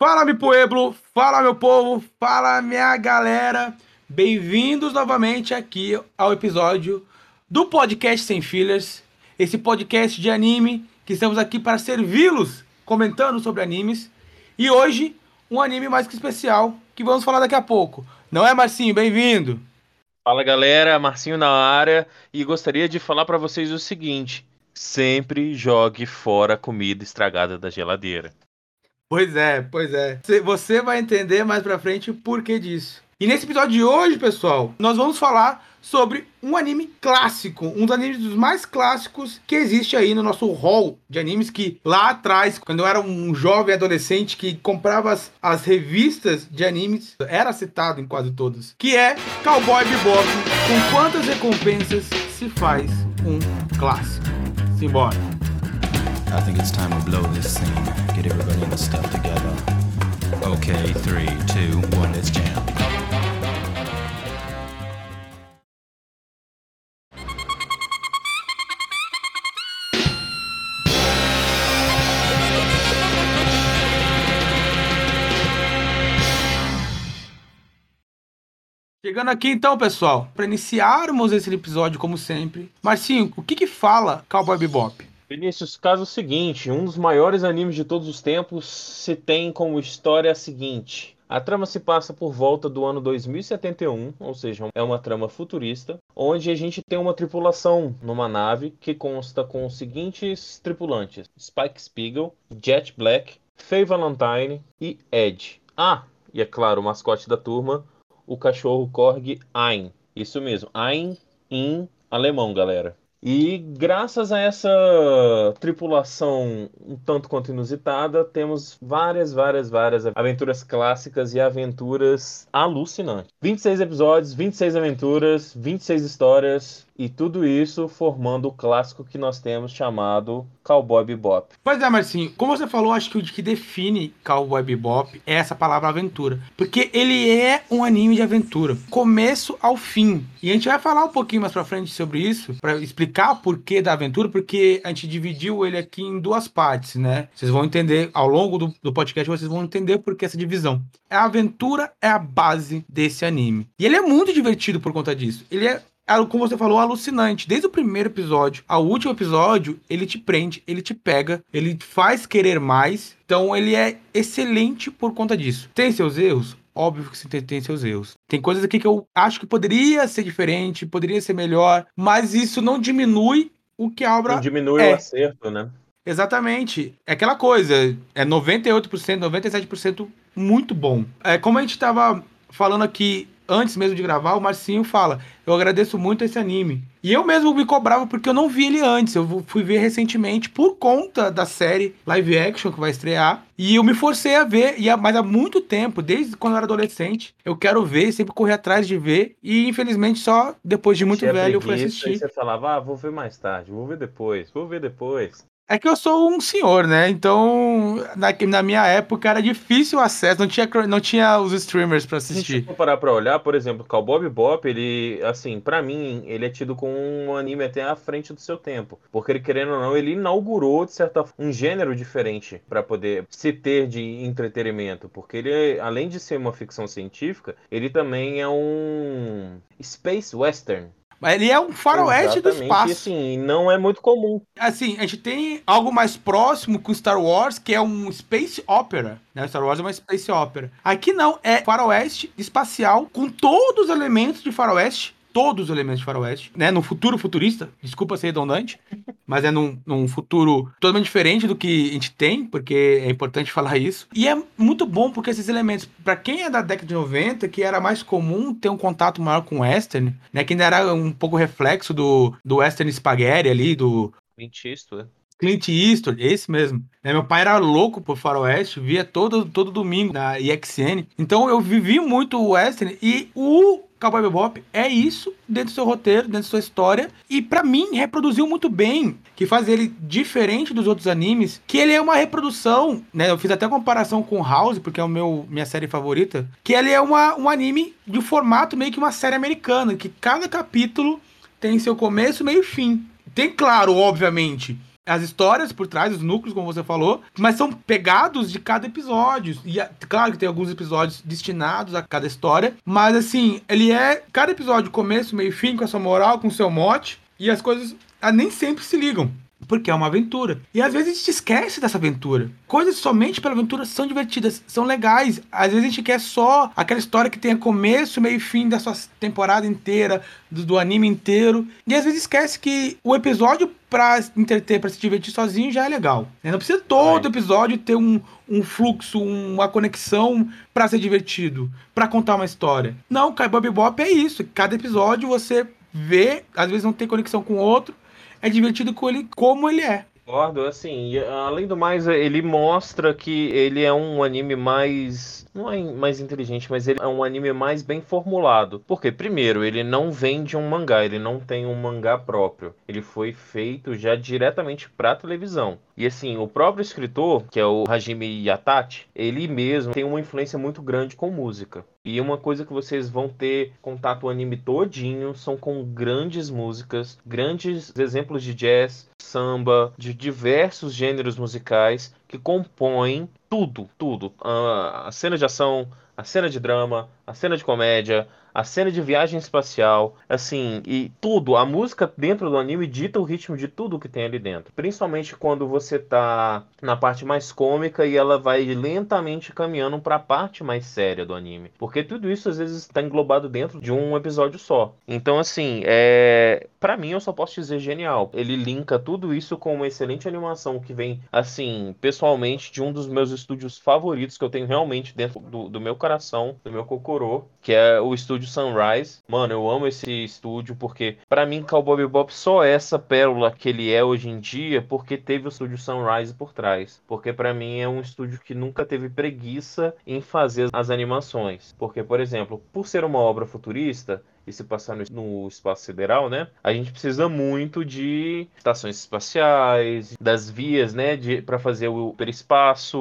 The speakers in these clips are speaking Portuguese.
Fala, meu pueblo, fala, meu povo, fala, minha galera. Bem-vindos novamente aqui ao episódio do podcast Sem Fillers, esse podcast de anime que estamos aqui para servi-los comentando sobre animes. E hoje, um anime mais que especial que vamos falar daqui a pouco. Não é, Marcinho? Bem-vindo. Fala, galera, Marcinho na área e gostaria de falar para vocês o seguinte: sempre jogue fora a comida estragada da geladeira. Pois é, pois é. Você vai entender mais pra frente o porquê disso. E nesse episódio de hoje, pessoal, nós vamos falar sobre um anime clássico, um dos animes dos mais clássicos que existe aí no nosso hall de animes que lá atrás, quando eu era um jovem adolescente que comprava as, as revistas de animes, era citado em quase todas, que é Cowboy Bebop, com quantas recompensas se faz um clássico. Simbora. I think it's time we blow this scene. Get everybody in the stuff together. Okay, three, two, one, let's jam. Chegando aqui então, pessoal, para iniciarmos esse episódio como sempre. Marcinho, o que que fala Cowboy Bebop? Vinícius, caso seguinte, um dos maiores animes de todos os tempos se tem como história a seguinte. A trama se passa por volta do ano 2071, ou seja, é uma trama futurista, onde a gente tem uma tripulação numa nave que consta com os seguintes tripulantes: Spike Spiegel, Jet Black, Faye Valentine e Ed. Ah, e é claro, o mascote da turma, o cachorro Korg Ein. Isso mesmo, Ein em alemão, galera. E graças a essa tripulação um tanto quanto inusitada, temos várias, várias, várias aventuras clássicas e aventuras alucinantes. 26 episódios, 26 aventuras, 26 histórias, e tudo isso formando o clássico que nós temos chamado Cowboy Bebop. Pois é, Marcinho, como você falou, acho que o que define Cowboy Bebop é essa palavra aventura. Porque ele é um anime de aventura, começo ao fim. E a gente vai falar um pouquinho mais pra frente sobre isso, para explicar o porquê da aventura, porque a gente dividiu ele aqui em duas partes, né? Vocês vão entender, ao longo do, do podcast, vocês vão entender por que essa divisão. A aventura é a base desse anime. E ele é muito divertido por conta disso. Ele é como você falou, alucinante. Desde o primeiro episódio ao último episódio, ele te prende, ele te pega, ele faz querer mais. Então ele é excelente por conta disso. Tem seus erros? Óbvio que tem, tem seus erros. Tem coisas aqui que eu acho que poderia ser diferente, poderia ser melhor, mas isso não diminui o que a obra. Não diminui é. o acerto, né? Exatamente. É aquela coisa, é 98%, 97% muito bom. É como a gente estava falando aqui antes mesmo de gravar, o Marcinho fala: Eu agradeço muito esse anime. E eu mesmo me cobrava porque eu não vi ele antes. Eu fui ver recentemente por conta da série live action que vai estrear. E eu me forcei a ver, e há, mas há muito tempo, desde quando eu era adolescente, eu quero ver, sempre corri atrás de ver. E infelizmente só depois de muito velho eu fui assistir. você falava, ah, vou ver mais tarde, vou ver depois, vou ver depois. É que eu sou um senhor, né? Então, na, na minha época era difícil o acesso, não tinha, não tinha os streamers para assistir. Se parar pra olhar, por exemplo, Cowboy Bebop, ele, assim, para mim, ele é tido como um anime até à frente do seu tempo. Porque ele, querendo ou não, ele inaugurou, de certa forma, um gênero diferente para poder se ter de entretenimento. Porque ele, além de ser uma ficção científica, ele também é um Space Western. Ele é um faroeste do espaço. assim, não é muito comum. Assim, a gente tem algo mais próximo com Star Wars, que é um space opera. Né? Star Wars é uma space opera. Aqui não, é faroeste espacial com todos os elementos de faroeste todos os elementos de faroeste, né? No futuro futurista, desculpa ser redundante, mas é num, num, futuro totalmente diferente do que a gente tem, porque é importante falar isso. E é muito bom porque esses elementos, para quem é da década de 90, que era mais comum ter um contato maior com o western, né? Que ainda era um pouco reflexo do, do western spaghetti ali, do... Clint Eastwood. Clint Eastwood, esse mesmo. É, meu pai era louco por faroeste, via todo, todo domingo na EXN. Então eu vivi muito o western e o Cowboy Bebop é isso dentro do seu roteiro, dentro da sua história. E para mim, reproduziu muito bem. Que faz ele diferente dos outros animes. Que ele é uma reprodução, né? Eu fiz até comparação com House, porque é o meu minha série favorita. Que ele é uma, um anime de formato meio que uma série americana. Que cada capítulo tem seu começo, meio e fim. Tem, claro, obviamente, as histórias por trás, os núcleos, como você falou, mas são pegados de cada episódio. E claro que tem alguns episódios destinados a cada história, mas assim, ele é cada episódio começo, meio fim com a sua moral, com o seu mote, e as coisas ah, nem sempre se ligam. Porque é uma aventura. E às vezes a gente esquece dessa aventura. Coisas somente pela aventura são divertidas, são legais. Às vezes a gente quer só aquela história que tenha começo, meio e fim da sua temporada inteira, do, do anime inteiro. E às vezes esquece que o episódio pra entreter, pra se divertir sozinho já é legal. Não precisa todo é. episódio ter um, um fluxo, uma conexão para ser divertido, para contar uma história. Não, Bob Bop é isso. Cada episódio você vê, às vezes não tem conexão com o outro, é divertido com ele como ele é. Concordo, assim, além do mais, ele mostra que ele é um anime mais. Não é mais inteligente, mas ele é um anime mais bem formulado. Porque, primeiro, ele não vem de um mangá, ele não tem um mangá próprio. Ele foi feito já diretamente pra televisão. E assim, o próprio escritor, que é o Hajime Yatachi, ele mesmo tem uma influência muito grande com música. E uma coisa que vocês vão ter contato o anime todinho são com grandes músicas, grandes exemplos de jazz, samba, de diversos gêneros musicais que compõem tudo, tudo. A cena de ação, a cena de drama, a cena de comédia, a cena de viagem espacial, assim, e tudo, a música dentro do anime dita o ritmo de tudo que tem ali dentro. Principalmente quando você tá na parte mais cômica e ela vai lentamente caminhando para a parte mais séria do anime, porque tudo isso às vezes está englobado dentro de um episódio só. Então, assim, é, para mim eu só posso dizer genial. Ele linka tudo isso com uma excelente animação que vem, assim, pessoalmente de um dos meus estúdios favoritos que eu tenho realmente dentro do, do meu coração, do meu cocorô, que é o estúdio Sunrise. Mano, eu amo esse estúdio porque, para mim, Cowboy Bebop só é essa pérola que ele é hoje em dia porque teve o estúdio Sunrise por trás. Porque, para mim, é um estúdio que nunca teve preguiça em fazer as animações. Porque, por exemplo, por ser uma obra futurista, e se passar no, no, espaço sideral, né? A gente precisa muito de estações espaciais, das vias, né, para fazer o perispaço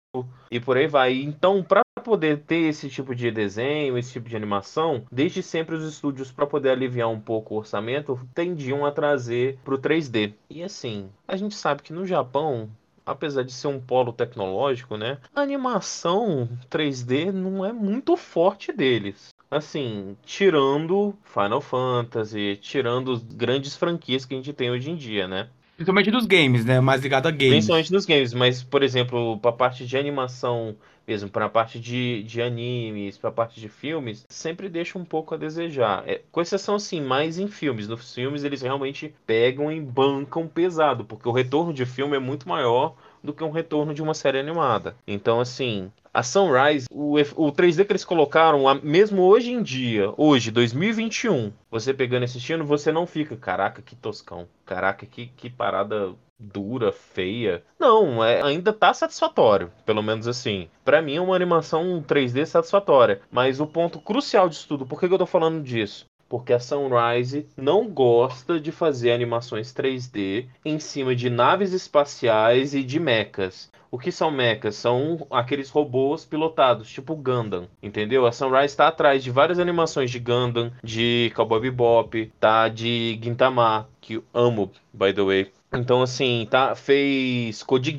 e por aí vai. Então, para poder ter esse tipo de desenho, esse tipo de animação, desde sempre os estúdios, para poder aliviar um pouco o orçamento, tendiam a trazer para o 3D. E assim, a gente sabe que no Japão apesar de ser um polo tecnológico, né? A animação 3D não é muito forte deles. Assim, tirando Final Fantasy, tirando grandes franquias que a gente tem hoje em dia, né? Principalmente dos games, né? Mais ligado a games. Principalmente dos games, mas, por exemplo, pra parte de animação mesmo, pra parte de, de animes, pra parte de filmes, sempre deixa um pouco a desejar. É, com exceção, assim, mais em filmes. Nos filmes eles realmente pegam e bancam pesado, porque o retorno de filme é muito maior do que um retorno de uma série animada. Então, assim, a Sunrise, o, o 3D que eles colocaram, mesmo hoje em dia, hoje, 2021, você pegando esse assistindo, você não fica, caraca, que toscão, caraca, que, que parada dura, feia. Não, é, ainda tá satisfatório, pelo menos assim. Para mim é uma animação 3D satisfatória, mas o ponto crucial disso tudo, por que, que eu tô falando disso? Porque a Sunrise não gosta de fazer animações 3D em cima de naves espaciais e de mechas. O que são mechas? São aqueles robôs pilotados, tipo Gundam, entendeu? A Sunrise está atrás de várias animações de Gundam, de Cowboy Bebop, tá? De Gintama, que eu amo, by the way. Então, assim, tá, fez Code.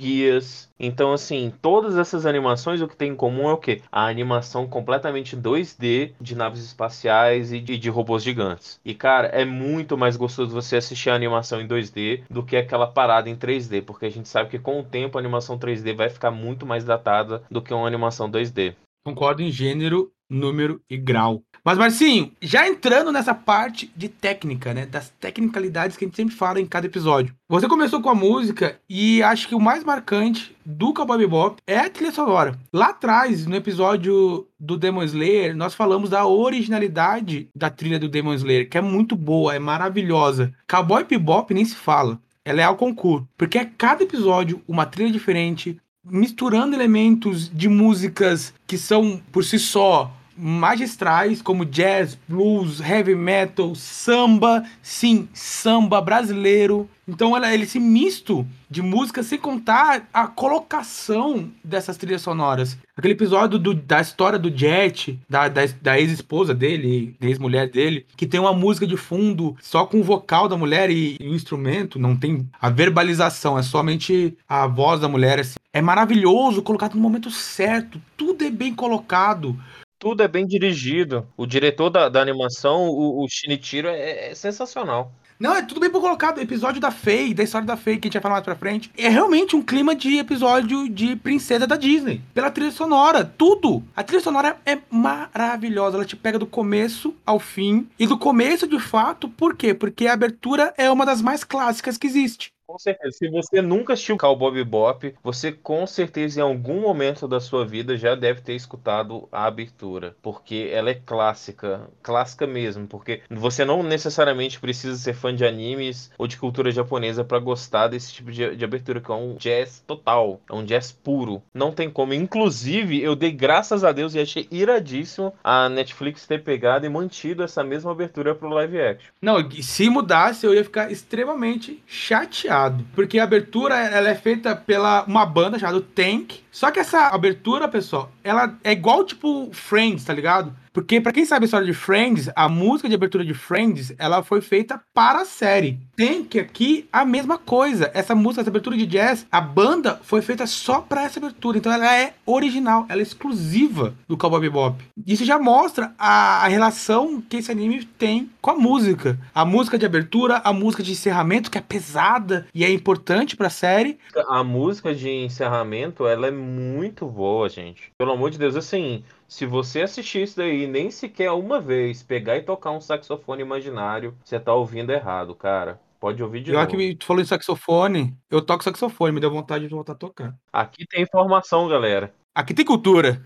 Então, assim, todas essas animações, o que tem em comum é o quê? A animação completamente 2D de naves espaciais e de, de robôs gigantes. E, cara, é muito mais gostoso você assistir a animação em 2D do que aquela parada em 3D, porque a gente sabe que com o tempo a animação 3D vai ficar muito mais datada do que uma animação 2D. Concordo em gênero, número e grau. Mas, Marcinho, já entrando nessa parte de técnica, né? Das tecnicalidades que a gente sempre fala em cada episódio. Você começou com a música e acho que o mais marcante do Cowboy Bebop é a trilha sonora. Lá atrás, no episódio do Demon Slayer, nós falamos da originalidade da trilha do Demon Slayer, que é muito boa, é maravilhosa. Cowboy Bebop nem se fala. Ela é ao concurso, porque é cada episódio uma trilha diferente, misturando elementos de músicas que são por si só magistrais como jazz, blues, heavy metal, samba, sim, samba brasileiro. Então ela, ele esse misto de música, sem contar a colocação dessas trilhas sonoras. Aquele episódio do, da história do Jet, da, da, da ex-esposa dele, ex-mulher dele, que tem uma música de fundo só com o vocal da mulher e, e, o instrumento, não tem a verbalização, é somente a voz da mulher. Assim. É maravilhoso, colocado no momento certo, tudo é bem colocado. Tudo é bem dirigido. O diretor da, da animação, o, o Shinichiro, é, é sensacional. Não, é tudo bem colocado. O episódio da Faye, da história da Faye, que a gente vai falar mais pra frente, é realmente um clima de episódio de princesa da Disney. Pela trilha sonora, tudo. A trilha sonora é maravilhosa. Ela te pega do começo ao fim. E do começo, de fato, por quê? Porque a abertura é uma das mais clássicas que existe. Com certeza. Se você nunca assistiu Cowboy Bebop, você com certeza em algum momento da sua vida já deve ter escutado a abertura, porque ela é clássica, clássica mesmo, porque você não necessariamente precisa ser fã de animes ou de cultura japonesa para gostar desse tipo de, de, abertura, que é um jazz total, é um jazz puro. Não tem como. Inclusive, eu dei graças a Deus e achei iradíssimo a Netflix ter pegado e mantido essa mesma abertura pro live action. Não, se mudasse eu ia ficar extremamente chateado porque a abertura ela é feita pela uma banda chamada Tank. Só que essa abertura, pessoal, ela é igual tipo Friends, tá ligado? Porque, para quem sabe a história de Friends, a música de abertura de Friends, ela foi feita para a série. Tem que aqui a mesma coisa. Essa música, essa abertura de jazz, a banda foi feita só para essa abertura. Então ela é original, ela é exclusiva do Cowboy Bebop. Isso já mostra a, a relação que esse anime tem com a música. A música de abertura, a música de encerramento, que é pesada e é importante para a série. A música de encerramento, ela é muito boa, gente. Pelo amor de Deus, assim, se você assistir isso daí nem sequer uma vez, pegar e tocar um saxofone imaginário, você tá ouvindo errado, cara. Pode ouvir de Já novo. que tu falou em saxofone, eu toco saxofone, me deu vontade de voltar a tocar. Aqui tem informação, galera. Aqui tem cultura.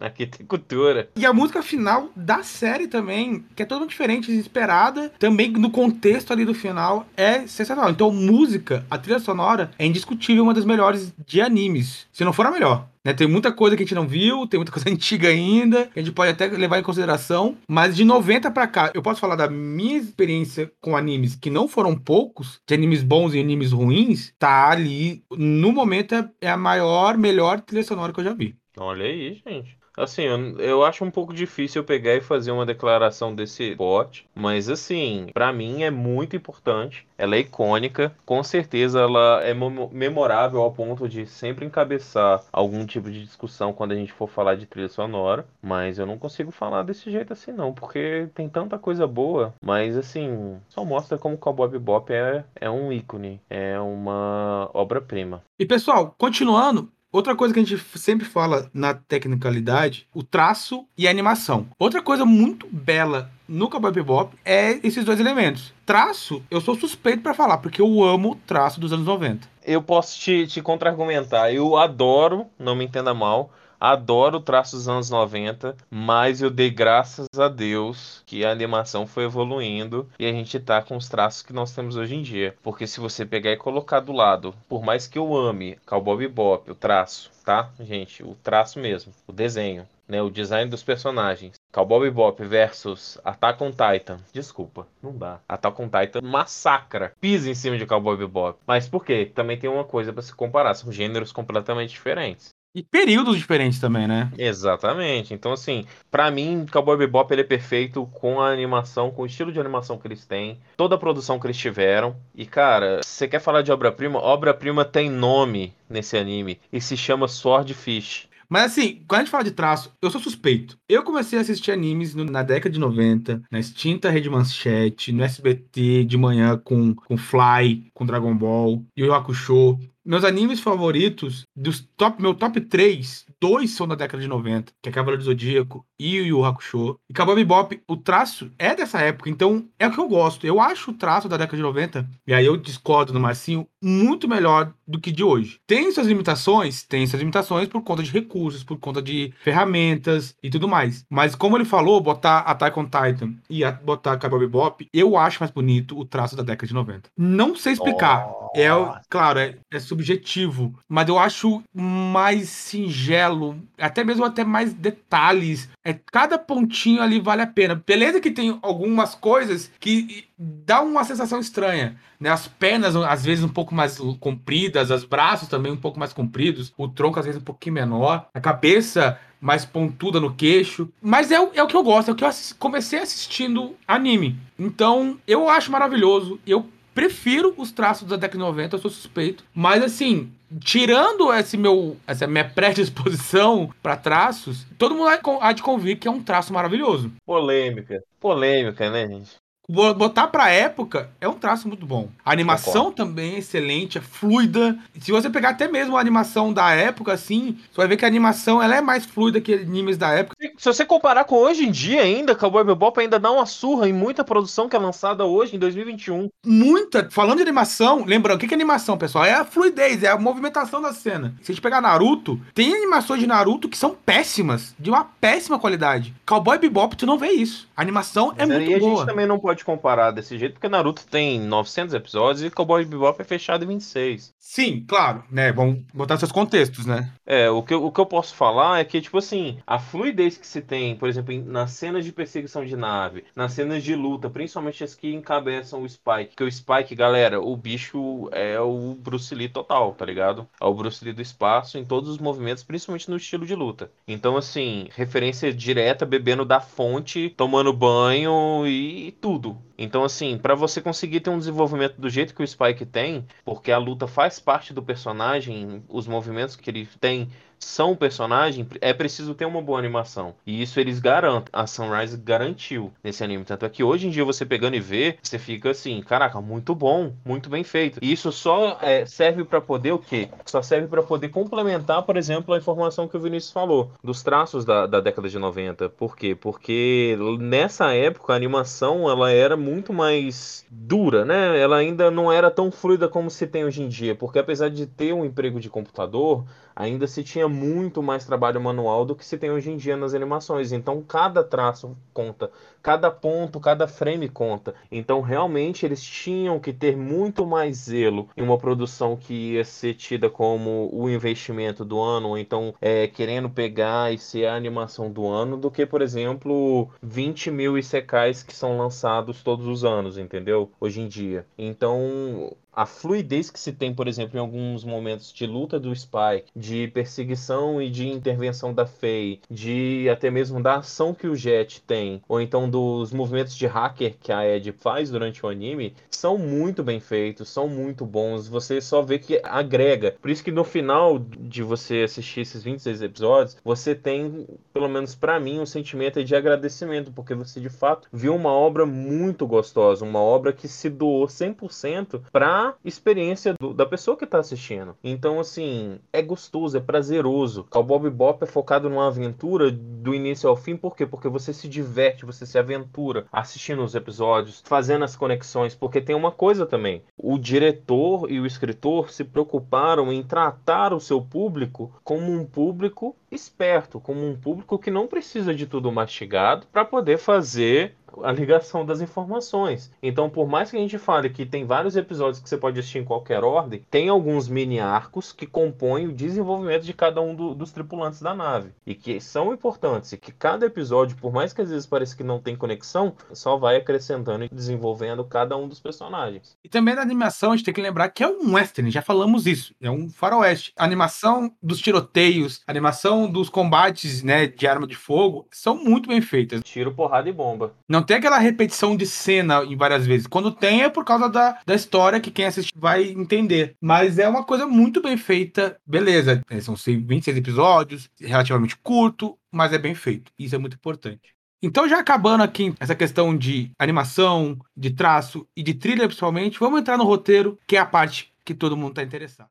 Aqui tem cultura. E a música final da série também, que é totalmente diferente, desesperada, também no contexto ali do final, é sensacional. Então, música, a trilha sonora, é indiscutível uma das melhores de animes. Se não for a melhor. Né, tem muita coisa que a gente não viu, tem muita coisa antiga ainda, que a gente pode até levar em consideração, mas de 90 para cá, eu posso falar da minha experiência com animes, que não foram poucos, de animes bons e animes ruins, tá ali, no momento, é, é a maior, melhor trilha sonora que eu já vi. Olha aí, gente. Assim, eu, eu acho um pouco difícil eu pegar e fazer uma declaração desse bot, mas assim, para mim é muito importante. Ela é icônica, com certeza ela é memorável ao ponto de sempre encabeçar algum tipo de discussão quando a gente for falar de trilha sonora, mas eu não consigo falar desse jeito assim não, porque tem tanta coisa boa, mas assim, só mostra como Cowboy Bebop é, é um ícone, é uma obra-prima. E pessoal, continuando, Outra coisa que a gente sempre fala na tecnicalidade, o traço e a animação. Outra coisa muito bela no Cowboy Bebop é esses dois elementos. Traço, eu sou suspeito para falar, porque eu amo o traço dos anos 90. Eu posso te, te contra-argumentar. Eu adoro, não me entenda mal, Adoro o traço dos anos 90, mas eu dei graças a Deus que a animação foi evoluindo e a gente tá com os traços que nós temos hoje em dia. Porque se você pegar e colocar do lado, por mais que eu ame Cowboy Bebop, o traço, tá, gente? O traço mesmo, o desenho, né? O design dos personagens. Cowboy Bebop versus Attack on Titan. Desculpa, não dá. Attack on Titan massacra, pisa em cima de Cowboy Bebop. Mas por quê? Também tem uma coisa para se comparar, são gêneros completamente diferentes. E períodos diferentes também, né? Exatamente. Então, assim, para mim, Cowboy Bebop ele é perfeito com a animação, com o estilo de animação que eles têm, toda a produção que eles tiveram. E, cara, você quer falar de obra-prima? Obra-prima tem nome nesse anime e se chama Swordfish. Mas assim, quando a gente fala de traço, eu sou suspeito. Eu comecei a assistir animes no, na década de 90, na extinta Rede Manchete, no SBT de manhã com, com Fly, com Dragon Ball, Yu Yu Hakusho. Meus animes favoritos, dos top, meu top 3, dois são da década de 90, que é Cavaleiro do Zodíaco e o Yu Hakusho. E Cowboy Bebop, o traço é dessa época, então é o que eu gosto. Eu acho o traço da década de 90, e aí eu discordo no Marcinho, muito melhor do que de hoje. Tem suas limitações? Tem suas limitações por conta de recursos, por conta de ferramentas e tudo mais. Mas como ele falou, botar Attack on Titan e botar Cowboy Bebop, eu acho mais bonito o traço da década de 90. Não sei explicar. É, claro, é, é subjetivo, mas eu acho mais singelo, até mesmo até mais detalhes. É cada pontinho ali vale a pena. Beleza que tem algumas coisas que dá uma sensação estranha, né? As pernas às vezes um pouco mais compridas, os braços também um pouco mais compridos, o tronco às vezes um pouquinho menor, a cabeça mais pontuda no queixo. Mas é, é o que eu gosto, é o que eu comecei assistindo anime. Então, eu acho maravilhoso. Eu prefiro os traços da de 90, eu sou suspeito. Mas assim, tirando esse meu, essa minha predisposição para traços, todo mundo há de convir que é um traço maravilhoso. Polêmica. Polêmica, né, gente? Botar pra época é um traço muito bom. A animação Concordo. também é excelente, é fluida. Se você pegar até mesmo a animação da época, assim, você vai ver que a animação ela é mais fluida que animes da época. Se você comparar com hoje em dia ainda, Cowboy Bebop ainda dá uma surra em muita produção que é lançada hoje, em 2021. Muita. Falando de animação, lembrando, o que é animação, pessoal? É a fluidez, é a movimentação da cena. Se a gente pegar Naruto, tem animações de Naruto que são péssimas, de uma péssima qualidade. Cowboy Bebop, tu não vê isso. A animação é Mas muito boa. E a gente também não pode pode comparar desse jeito, porque Naruto tem 900 episódios e Cowboy Bebop é fechado em 26. Sim, claro, né? Vamos botar seus contextos, né? É, o que, eu, o que eu posso falar é que, tipo assim, a fluidez que se tem, por exemplo, nas cenas de perseguição de nave, nas cenas de luta, principalmente as que encabeçam o Spike, que o Spike, galera, o bicho é o Bruce Lee total, tá ligado? É o Bruce Lee do espaço em todos os movimentos, principalmente no estilo de luta. Então, assim, referência direta, bebendo da fonte, tomando banho e tudo tudo. Então, assim, para você conseguir ter um desenvolvimento do jeito que o Spike tem, porque a luta faz parte do personagem, os movimentos que ele tem são o personagem, é preciso ter uma boa animação. E isso eles garantem. A Sunrise garantiu nesse anime. Tanto é que hoje em dia você pegando e vê, você fica assim, caraca, muito bom, muito bem feito. E isso só é, serve para poder o quê? Só serve para poder complementar, por exemplo, a informação que o Vinícius falou, dos traços da, da década de 90. Por quê? Porque nessa época a animação ela era muito mais dura, né? Ela ainda não era tão fluida como se tem hoje em dia. Porque apesar de ter um emprego de computador, ainda se tinha muito mais trabalho manual do que se tem hoje em dia nas animações. Então cada traço conta, cada ponto, cada frame conta. Então realmente eles tinham que ter muito mais zelo em uma produção que ia ser tida como o investimento do ano, ou então é, querendo pegar e ser a animação do ano, do que, por exemplo, 20 mil ICKs que são lançados todos os anos, entendeu? Hoje em dia. Então a fluidez que se tem, por exemplo, em alguns momentos de luta do Spike, de perseguição e de intervenção da Faye, de até mesmo da ação que o Jet tem, ou então dos movimentos de hacker que a Ed faz durante o anime, são muito bem feitos, são muito bons. Você só vê que agrega. Por isso que no final de você assistir esses 26 episódios, você tem, pelo menos para mim, um sentimento de agradecimento, porque você de fato viu uma obra muito gostosa, uma obra que se doou 100% para experiência do, da pessoa que está assistindo. Então, assim, é gostoso, é prazeroso. O Bob Bop é focado numa aventura do início ao fim, por quê? Porque você se diverte, você se aventura assistindo os episódios, fazendo as conexões, porque tem uma coisa também. O diretor e o escritor se preocuparam em tratar o seu público como um público esperto, como um público que não precisa de tudo mastigado para poder fazer a ligação das informações. Então, por mais que a gente fale que tem vários episódios que você pode assistir em qualquer ordem, tem alguns mini arcos que compõem o desenvolvimento de cada um do, dos tripulantes da nave e que são importantes e que cada episódio, por mais que às vezes pareça que não tem conexão, só vai acrescentando e desenvolvendo cada um dos personagens. E também na animação a gente tem que lembrar que é um western, já falamos isso, é um faroeste. A animação dos tiroteios, a animação dos combates, né, de arma de fogo são muito bem feitas. Tiro, porrada e bomba. Não tem aquela repetição de cena em várias vezes. Quando tem é por causa da, da história que quem assiste vai entender. Mas é uma coisa muito bem feita. Beleza, é, são 26 episódios, relativamente curto, mas é bem feito. Isso é muito importante. Então, já acabando aqui essa questão de animação, de traço e de trilha, principalmente, vamos entrar no roteiro, que é a parte que todo mundo está interessado.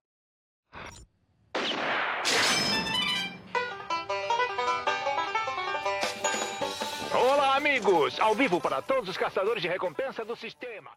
Amigos! Ao vivo para todos os caçadores de recompensa do sistema.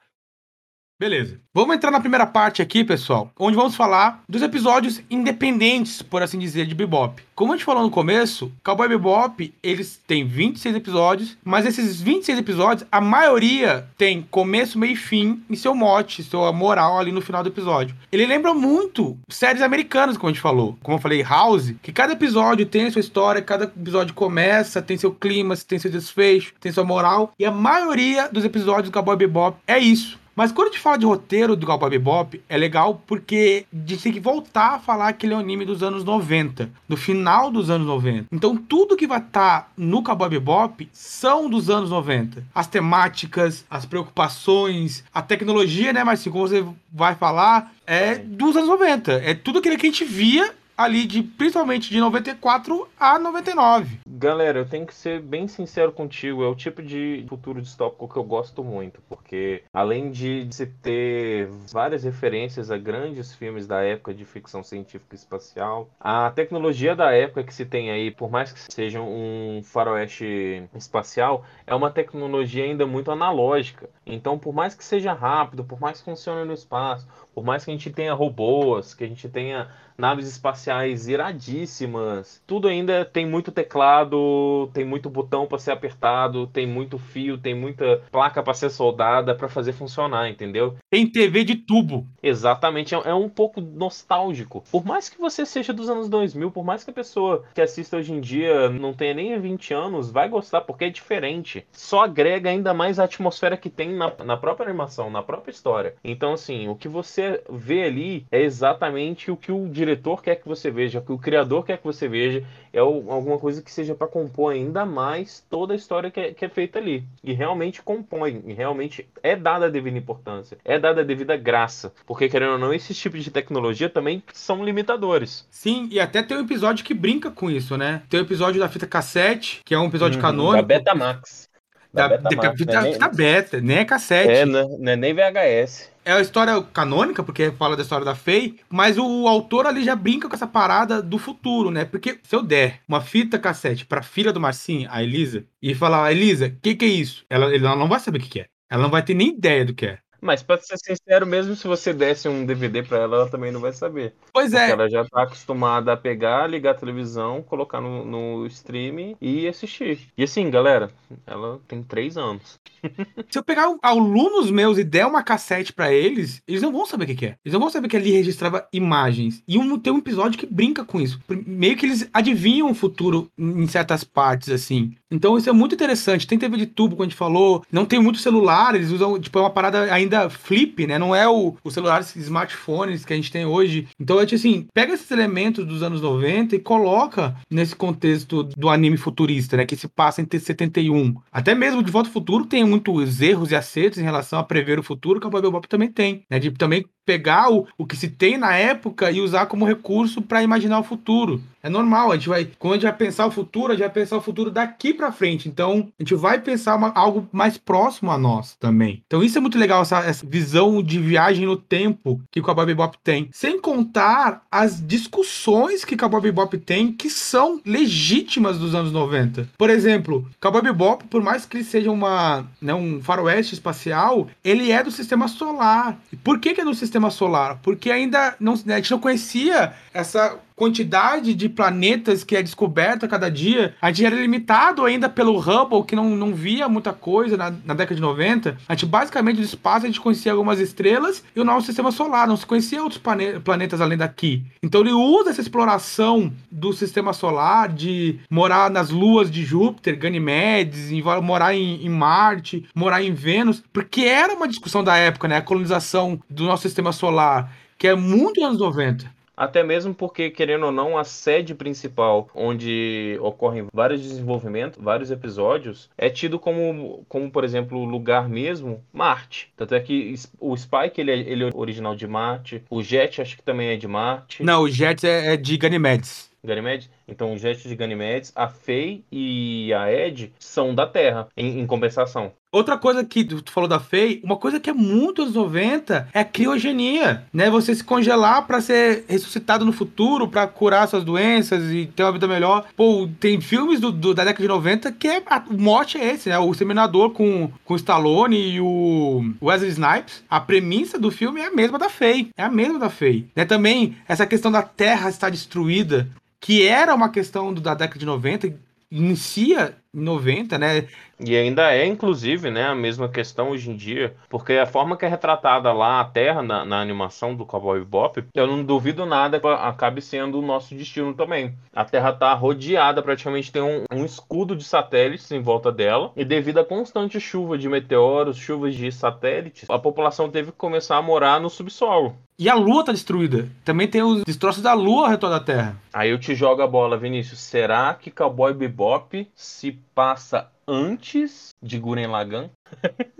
Beleza. Vamos entrar na primeira parte aqui, pessoal, onde vamos falar dos episódios independentes, por assim dizer, de Bebop. Como a gente falou no começo, Cowboy Bebop, eles têm 26 episódios, mas esses 26 episódios, a maioria tem começo, meio e fim em seu mote, sua moral ali no final do episódio. Ele lembra muito séries americanas, como a gente falou. Como eu falei, House, que cada episódio tem sua história, cada episódio começa, tem seu clima, tem seu desfecho, tem sua moral, e a maioria dos episódios do Cowboy Bebop é isso. Mas quando a gente fala de roteiro do Cowboy Bebop, é legal porque a gente tem que voltar a falar que ele é um anime dos anos 90, do final dos anos 90. Então tudo que vai estar tá no Cowboy Bebop são dos anos 90. As temáticas, as preocupações, a tecnologia, né, mas assim, como você vai falar, é dos anos 90. É tudo aquilo que a gente via ali de principalmente de 94 a 99. Galera, eu tenho que ser bem sincero contigo, é o tipo de futuro distópico que eu gosto muito, porque além de se ter várias referências a grandes filmes da época de ficção científica espacial, a tecnologia da época que se tem aí, por mais que seja um faroeste espacial, é uma tecnologia ainda muito analógica. Então, por mais que seja rápido, por mais que funcione no espaço, por mais que a gente tenha robôs, que a gente tenha naves espaciais iradíssimas. Tudo ainda tem muito teclado, tem muito botão para ser apertado, tem muito fio, tem muita placa para ser soldada para fazer funcionar, entendeu? Tem TV de tubo. Exatamente, é, é um pouco nostálgico. Por mais que você seja dos anos 2000, por mais que a pessoa que assista hoje em dia não tenha nem 20 anos, vai gostar porque é diferente. Só agrega ainda mais a atmosfera que tem na, na própria animação, na própria história. Então, assim, o que você vê ali é exatamente o que o diretor diretor quer que você veja, o que o criador quer que você veja, é alguma coisa que seja para compor ainda mais toda a história que é, que é, feita ali. E realmente compõe, e realmente é dada a devida importância, é dada a devida graça. Porque, querendo ou não, esses tipos de tecnologia também são limitadores. Sim, e até tem um episódio que brinca com isso, né? Tem o um episódio da fita cassete, que é um episódio uhum, canônico. Da Betamax. Da, da, Betamax, da, da, nem... da beta, nem é cassete. É, não é nem VHS é a história canônica, porque fala da história da Faye, mas o autor ali já brinca com essa parada do futuro, né? Porque se eu der uma fita cassete pra filha do Marcinho, a Elisa, e falar, Elisa, o que, que é isso? Ela, ela não vai saber o que, que é. Ela não vai ter nem ideia do que é. Mas pra ser sincero, mesmo se você desse um DVD pra ela, ela também não vai saber. Pois é. ela já tá acostumada a pegar, ligar a televisão, colocar no, no stream e assistir. E assim, galera, ela tem três anos. se eu pegar alunos meus e der uma cassete para eles, eles não vão saber o que é. Eles não vão saber que ali registrava imagens. E um, tem um episódio que brinca com isso. Meio que eles adivinham o futuro em certas partes, assim. Então isso é muito interessante. Tem TV de tubo, como a gente falou. Não tem muito celular, eles usam, tipo, é uma parada ainda flip, né? Não é o, os celulares, smartphones que a gente tem hoje. Então, é tipo assim, pega esses elementos dos anos 90 e coloca nesse contexto do anime futurista, né? Que se passa entre 71. Até mesmo de Volta ao Futuro tem muitos erros e acertos em relação a prever o futuro, que o Bebop também tem, né? De também pegar o, o que se tem na época e usar como recurso para imaginar o futuro. É normal, a gente vai, quando a gente vai pensar o futuro, a gente vai pensar o futuro daqui para frente. Então, a gente vai pensar uma, algo mais próximo a nós também. Então, isso é muito legal, essa, essa visão de viagem no tempo que o Cowboy Bebop tem. Sem contar as discussões que o Cowboy Bebop tem, que são legítimas dos anos 90. Por exemplo, Cowboy Bebop, por mais que ele seja uma, né, um faroeste espacial, ele é do sistema solar. E por que, que é do sistema solar? Porque ainda não, né, a gente não conhecia essa quantidade de planetas que é descoberta a cada dia, a gente era limitado ainda pelo Hubble, que não, não via muita coisa na, na década de 90. A gente, basicamente, do espaço, a gente conhecia algumas estrelas e o nosso sistema solar, não se conhecia outros plane planetas além daqui. Então ele usa essa exploração do sistema solar, de morar nas luas de Júpiter, Ganymedes, morar em, em Marte, morar em Vênus, porque era uma discussão da época, né? A colonização do nosso sistema solar, que é muito anos 90. Até mesmo porque, querendo ou não, a sede principal, onde ocorrem vários desenvolvimentos, vários episódios, é tido como, como por exemplo, lugar mesmo, Marte. Tanto é que o Spike, ele é, ele é original de Marte. O Jet, acho que também é de Marte. Não, o Jet é, é de Ganymedes. Ganymedes? Então, o Jet de Ganymedes, a Faye e a Ed são da Terra, em, em compensação. Outra coisa que tu falou da Fei, uma coisa que é muito anos 90 é a criogenia, né? Você se congelar para ser ressuscitado no futuro, para curar suas doenças e ter uma vida melhor. Pô, tem filmes do, do da década de 90 que é, a, o mote é esse, né? O Seminador com, com o Stallone e o Wesley Snipes. A premissa do filme é a mesma da Fei. É a mesma da Fei. Né? Também essa questão da Terra estar destruída, que era uma questão do, da década de 90, inicia 90, né? E ainda é, inclusive, né, a mesma questão hoje em dia, porque a forma que é retratada lá a Terra na, na animação do Cowboy Bebop, eu não duvido nada que acabe sendo o nosso destino também. A Terra está rodeada, praticamente tem um, um, escudo de satélites em volta dela, e devido à constante chuva de meteoros, chuvas de satélites, a população teve que começar a morar no subsolo. E a Lua tá destruída. Também tem os destroços da Lua ao redor da Terra. Aí eu te jogo a bola, Vinícius. Será que Cowboy Bebop se passa antes de Guren Lagann?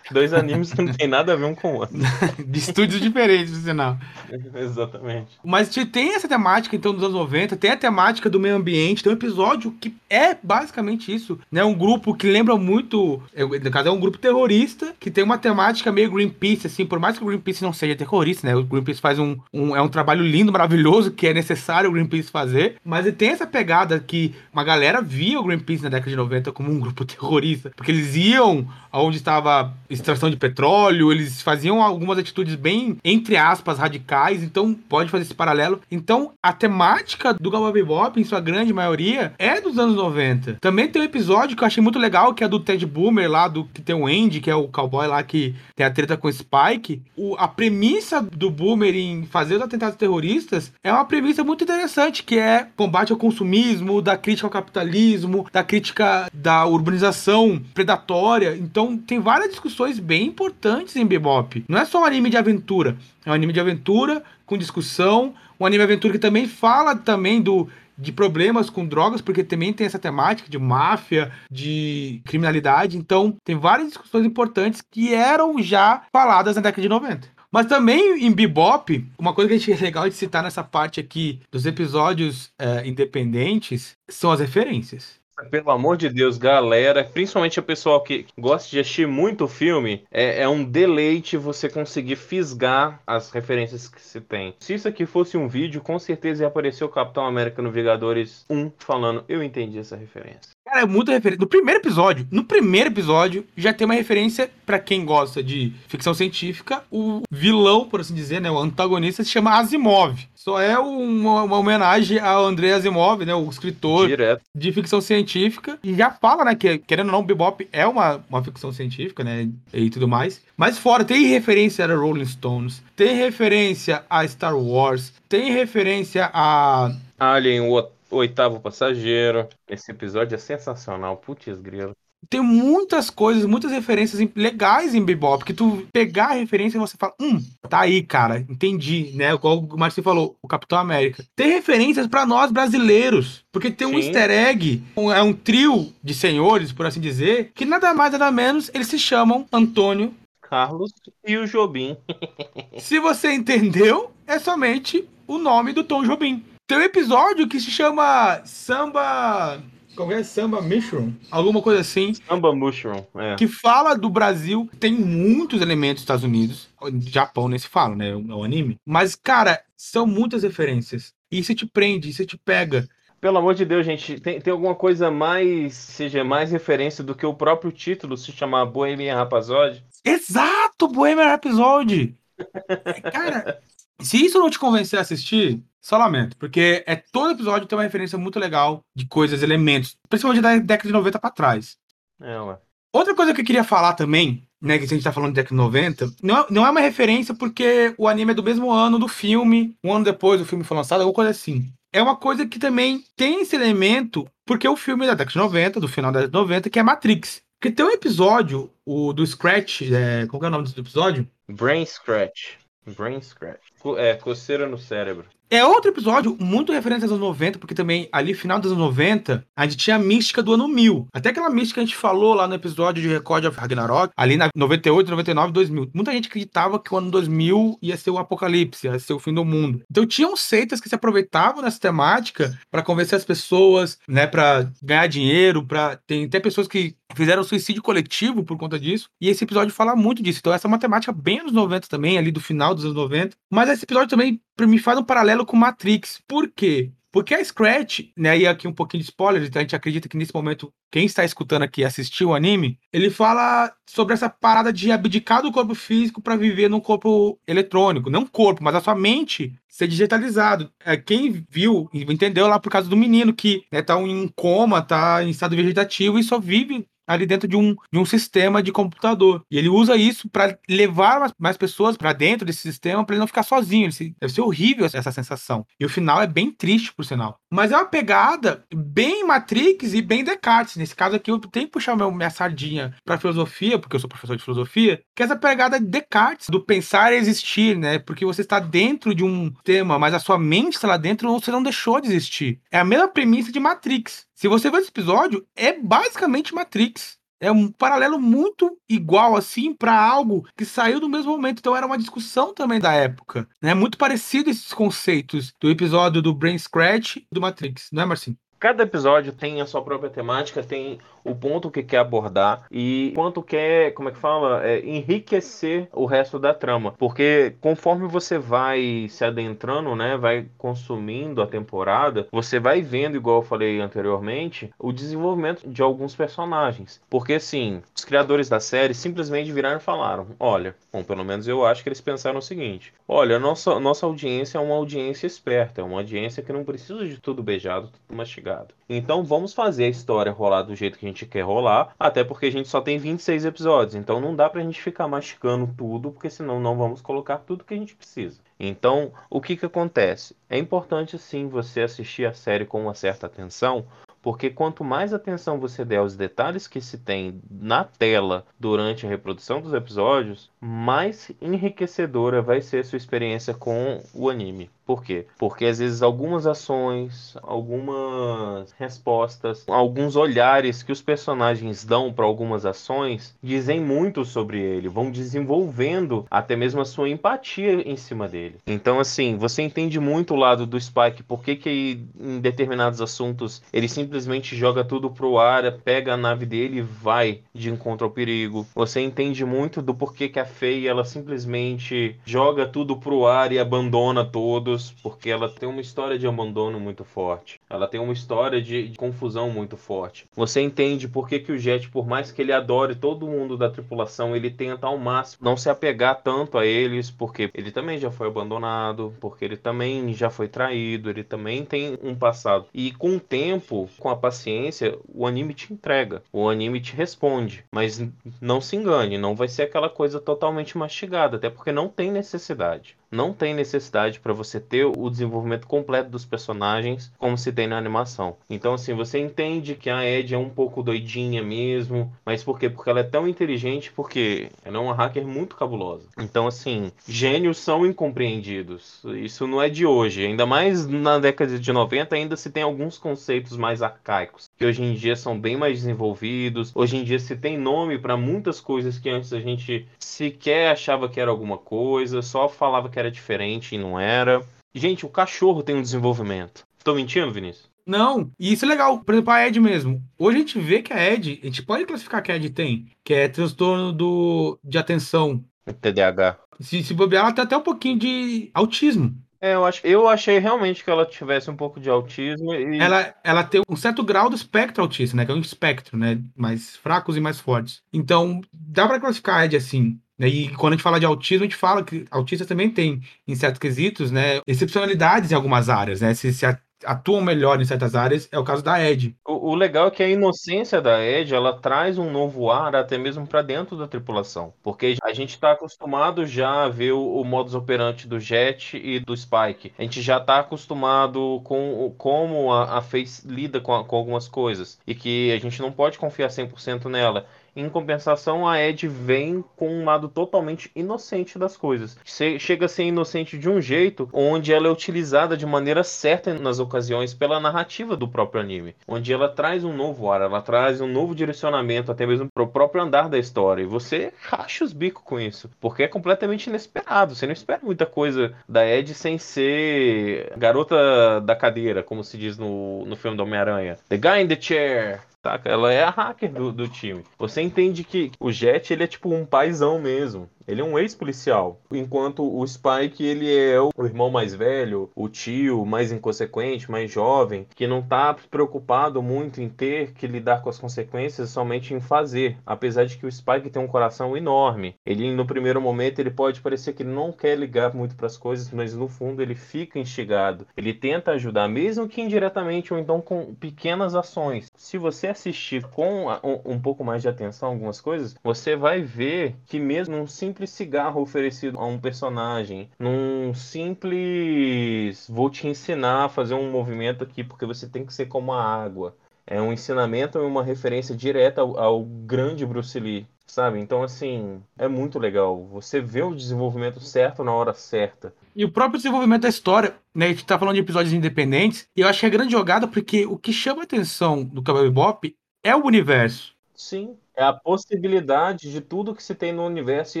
Dois animes que não tem nada a ver um com o outro. de estúdios diferentes, no sinal. Exatamente. Mas tem essa temática, então, dos anos 90, tem a temática do meio ambiente, tem um episódio que é basicamente isso, né? Um grupo que lembra muito, é, no caso é um grupo terrorista, que tem uma temática meio Greenpeace, assim, por mais que o Greenpeace não seja terrorista, né? O Greenpeace faz um, um é um trabalho lindo, maravilhoso, que é necessário o Greenpeace fazer, mas ele tem essa pegada que uma galera via o Greenpeace na década de 90 como um grupo terrorista, porque eles iam aonde estava extração de petróleo, eles faziam algumas atitudes bem, entre aspas, radicais, então pode fazer esse paralelo. Então, a temática do Cowboy Bebop, em sua grande maioria, é dos anos 90. Também tem um episódio que eu achei muito legal, que é do Ted Boomer lá, do que tem o Andy, que é o cowboy lá que tem a treta com o Spike. O, a premissa do Boomer em fazer os atentados terroristas é uma premissa muito interessante, que é combate ao consumismo, da crítica ao capitalismo, da crítica da urbanização predatória. Então, tem várias discussões discussões bem importantes em Bebop. Não é só um anime de aventura, é um anime de aventura com discussão, um anime de aventura que também fala também do de problemas com drogas, porque também tem essa temática de máfia, de criminalidade. Então, tem várias discussões importantes que eram já faladas na década de 90. Mas também em Bebop, uma coisa que a gente é legal de citar nessa parte aqui dos episódios é, independentes são as referências. Pelo amor de Deus, galera, principalmente o pessoal que gosta de assistir muito filme, é, é, um deleite você conseguir fisgar as referências que se tem. Se isso aqui fosse um vídeo, com certeza ia aparecer o Capitão América no Vingadores 1 falando, eu entendi essa referência. Cara, é muita referência. No primeiro episódio, no primeiro episódio, já tem uma referência para quem gosta de ficção científica. O vilão, por assim dizer, né? O antagonista se chama Asimov. Só é uma, uma homenagem ao André Asimov, né? O escritor Direto. de ficção científica. E já fala, né? Que, querendo ou não, Bebop é uma, uma ficção científica, né? E tudo mais. Mas fora, tem referência a Rolling Stones. Tem referência a Star Wars. Tem referência a... Alien, o Oitavo Passageiro. Esse episódio é sensacional, putz grilo. Tem muitas coisas, muitas referências legais em Bebop, que tu pegar a referência e você fala, hum, tá aí, cara, entendi, né? Igual o Marcio falou, o Capitão América. Tem referências para nós brasileiros, porque tem Sim. um easter egg, um, é um trio de senhores, por assim dizer, que nada mais, nada menos, eles se chamam Antônio, Carlos e o Jobim. Se você entendeu, é somente o nome do Tom Jobim. Tem um episódio que se chama Samba. Qual é? Samba Mushroom? Alguma coisa assim. Samba Mushroom, é. Que fala do Brasil. Tem muitos elementos dos Estados Unidos. Japão nem se fala, né? É um anime. Mas, cara, são muitas referências. E isso te prende, isso te pega. Pelo amor de Deus, gente, tem, tem alguma coisa mais, seja mais referência do que o próprio título se chamar Bohemian Rhapsody? Exato, Bohemian Rhapsody! Cara, se isso não te convencer a assistir, só lamento, porque é todo episódio tem uma referência muito legal de coisas, elementos, principalmente da década de 90 para trás. É, ué. Outra coisa que eu queria falar também, né, que a gente tá falando de década de 90, não, é, não é uma referência porque o anime é do mesmo ano do filme, um ano depois o filme foi lançado, alguma coisa assim. É uma coisa que também tem esse elemento, porque o filme é da década de 90, do final da década de 90, que é Matrix. Porque tem um episódio, o do Scratch, é, qual é o nome do episódio? Brain Scratch. Brain Scratch. É, coceira no cérebro. É outro episódio muito referente aos anos 90, porque também ali, final dos anos 90, a gente tinha a mística do ano 1000. Até aquela mística que a gente falou lá no episódio de Record of Ragnarok, ali na 98, 99, 2000. Muita gente acreditava que o ano 2000 ia ser o apocalipse, ia ser o fim do mundo. Então tinham seitas que se aproveitavam dessa temática para convencer as pessoas, né, para ganhar dinheiro, para tem até pessoas que fizeram suicídio coletivo por conta disso. E esse episódio fala muito disso. Então, essa é uma temática bem anos 90 também, ali do final dos anos 90. Mas esse episódio também, pra mim, faz um paralelo com Matrix. Por quê? Porque a Scratch, né, e aqui um pouquinho de spoiler, então a gente acredita que nesse momento, quem está escutando aqui assistiu o anime, ele fala sobre essa parada de abdicar do corpo físico para viver num corpo eletrônico. Não corpo, mas a sua mente ser digitalizado. É, quem viu, entendeu lá por causa do menino que né, tá em coma, tá em estado vegetativo e só vive ali dentro de um, de um sistema de computador. E ele usa isso para levar mais, mais pessoas para dentro desse sistema para ele não ficar sozinho. Ele, deve ser horrível essa sensação. E o final é bem triste, por sinal. Mas é uma pegada bem Matrix e bem Descartes. Nesse caso aqui, eu tenho que puxar meu, minha sardinha para filosofia, porque eu sou professor de filosofia, que é essa pegada de Descartes, do pensar e existir, né? Porque você está dentro de um tema, mas a sua mente está lá dentro, você não deixou de existir. É a mesma premissa de Matrix. Se você ver esse episódio, é basicamente Matrix. É um paralelo muito igual, assim, para algo que saiu no mesmo momento. Então era uma discussão também da época. Né? muito parecido esses conceitos do episódio do Brain Scratch do Matrix, não é, Marcinho? Cada episódio tem a sua própria temática, tem o ponto que quer abordar e quanto quer, como é que fala, é, enriquecer o resto da trama. Porque conforme você vai se adentrando, né, vai consumindo a temporada, você vai vendo, igual eu falei anteriormente, o desenvolvimento de alguns personagens. Porque assim, os criadores da série simplesmente viraram e falaram: olha, bom, pelo menos eu acho que eles pensaram o seguinte: olha, nossa, nossa audiência é uma audiência esperta, é uma audiência que não precisa de tudo beijado, tudo mastigado. Então vamos fazer a história rolar do jeito que a gente quer rolar, até porque a gente só tem 26 episódios, então não dá pra gente ficar mastigando tudo, porque senão não vamos colocar tudo que a gente precisa. Então, o que que acontece? É importante sim você assistir a série com uma certa atenção, porque quanto mais atenção você der aos detalhes que se tem na tela durante a reprodução dos episódios, mais enriquecedora vai ser a sua experiência com o anime. Por quê? Porque às vezes algumas ações, algumas respostas, alguns olhares que os personagens dão para algumas ações dizem muito sobre ele, vão desenvolvendo até mesmo a sua empatia em cima dele. Então, assim, você entende muito o lado do Spike, por que, que em determinados assuntos ele simplesmente joga tudo pro ar, pega a nave dele e vai de encontro ao perigo. Você entende muito do porquê que a Faye ela simplesmente joga tudo pro ar e abandona todos porque ela tem uma história de abandono muito forte. Ela tem uma história de, de confusão muito forte. Você entende por que, que o Jet, por mais que ele adore todo mundo da tripulação, ele tenta ao máximo não se apegar tanto a eles, porque ele também já foi abandonado, porque ele também já foi traído, ele também tem um passado. E com o tempo, com a paciência, o anime te entrega, o anime te responde. Mas não se engane, não vai ser aquela coisa totalmente mastigada, até porque não tem necessidade não tem necessidade para você ter o desenvolvimento completo dos personagens como se tem na animação. Então, assim, você entende que a Ed é um pouco doidinha mesmo, mas por quê? Porque ela é tão inteligente, porque ela é uma hacker muito cabulosa. Então, assim, gênios são incompreendidos. Isso não é de hoje. Ainda mais na década de 90, ainda se tem alguns conceitos mais arcaicos, que hoje em dia são bem mais desenvolvidos. Hoje em dia se tem nome para muitas coisas que antes a gente sequer achava que era alguma coisa, só falava que era diferente e não era. Gente, o cachorro tem um desenvolvimento. Tô mentindo, Vinícius? Não, e isso é legal. Por exemplo, a Ed mesmo. Hoje a gente vê que a Ed, a gente pode classificar que a Ed tem, que é transtorno do, de atenção. TDAH. Se, se bobear, ela tem até um pouquinho de autismo. É, eu, acho, eu achei realmente que ela tivesse um pouco de autismo e. Ela, ela tem um certo grau do espectro autista, né? Que é um espectro, né? Mais fracos e mais fortes. Então, dá para classificar a Ed assim. Né? E quando a gente fala de autismo, a gente fala que autistas também tem, em certos quesitos, né, excepcionalidades em algumas áreas, né? Se, se atuam melhor em certas áreas, é o caso da Ed. O, o legal é que a inocência da Ed, ela traz um novo ar até mesmo para dentro da tripulação. Porque a gente está acostumado já a ver o, o modus operandi do Jet e do Spike. A gente já está acostumado com como a, a Face lida com, a, com algumas coisas. E que a gente não pode confiar 100% nela. Em compensação, a Ed vem com um lado totalmente inocente das coisas. Chega a ser inocente de um jeito onde ela é utilizada de maneira certa nas ocasiões pela narrativa do próprio anime. Onde ela traz um novo ar, ela traz um novo direcionamento, até mesmo para o próprio andar da história. E você racha os bicos com isso, porque é completamente inesperado. Você não espera muita coisa da Ed sem ser garota da cadeira, como se diz no, no filme do Homem-Aranha. The guy in the chair. Saca? Ela é a hacker do, do time. Você entende que o Jet, ele é tipo um paizão mesmo. Ele é um ex-policial, enquanto o Spike ele é o irmão mais velho, o tio mais inconsequente, mais jovem, que não tá preocupado muito em ter que lidar com as consequências, somente em fazer. Apesar de que o Spike tem um coração enorme. Ele no primeiro momento ele pode parecer que não quer ligar muito para as coisas, mas no fundo ele fica instigado. Ele tenta ajudar, mesmo que indiretamente ou então com pequenas ações. Se você assistir com um pouco mais de atenção algumas coisas, você vai ver que mesmo um simples simples cigarro oferecido a um personagem, num simples vou te ensinar a fazer um movimento aqui porque você tem que ser como a água. É um ensinamento e uma referência direta ao, ao grande Bruce Lee, sabe? Então, assim, é muito legal. Você vê o desenvolvimento certo na hora certa. E o próprio desenvolvimento da história, né? A gente tá falando de episódios independentes, e eu acho que é grande jogada porque o que chama a atenção do Cowboy Bebop é o universo. Sim. É a possibilidade de tudo que se tem no universo. E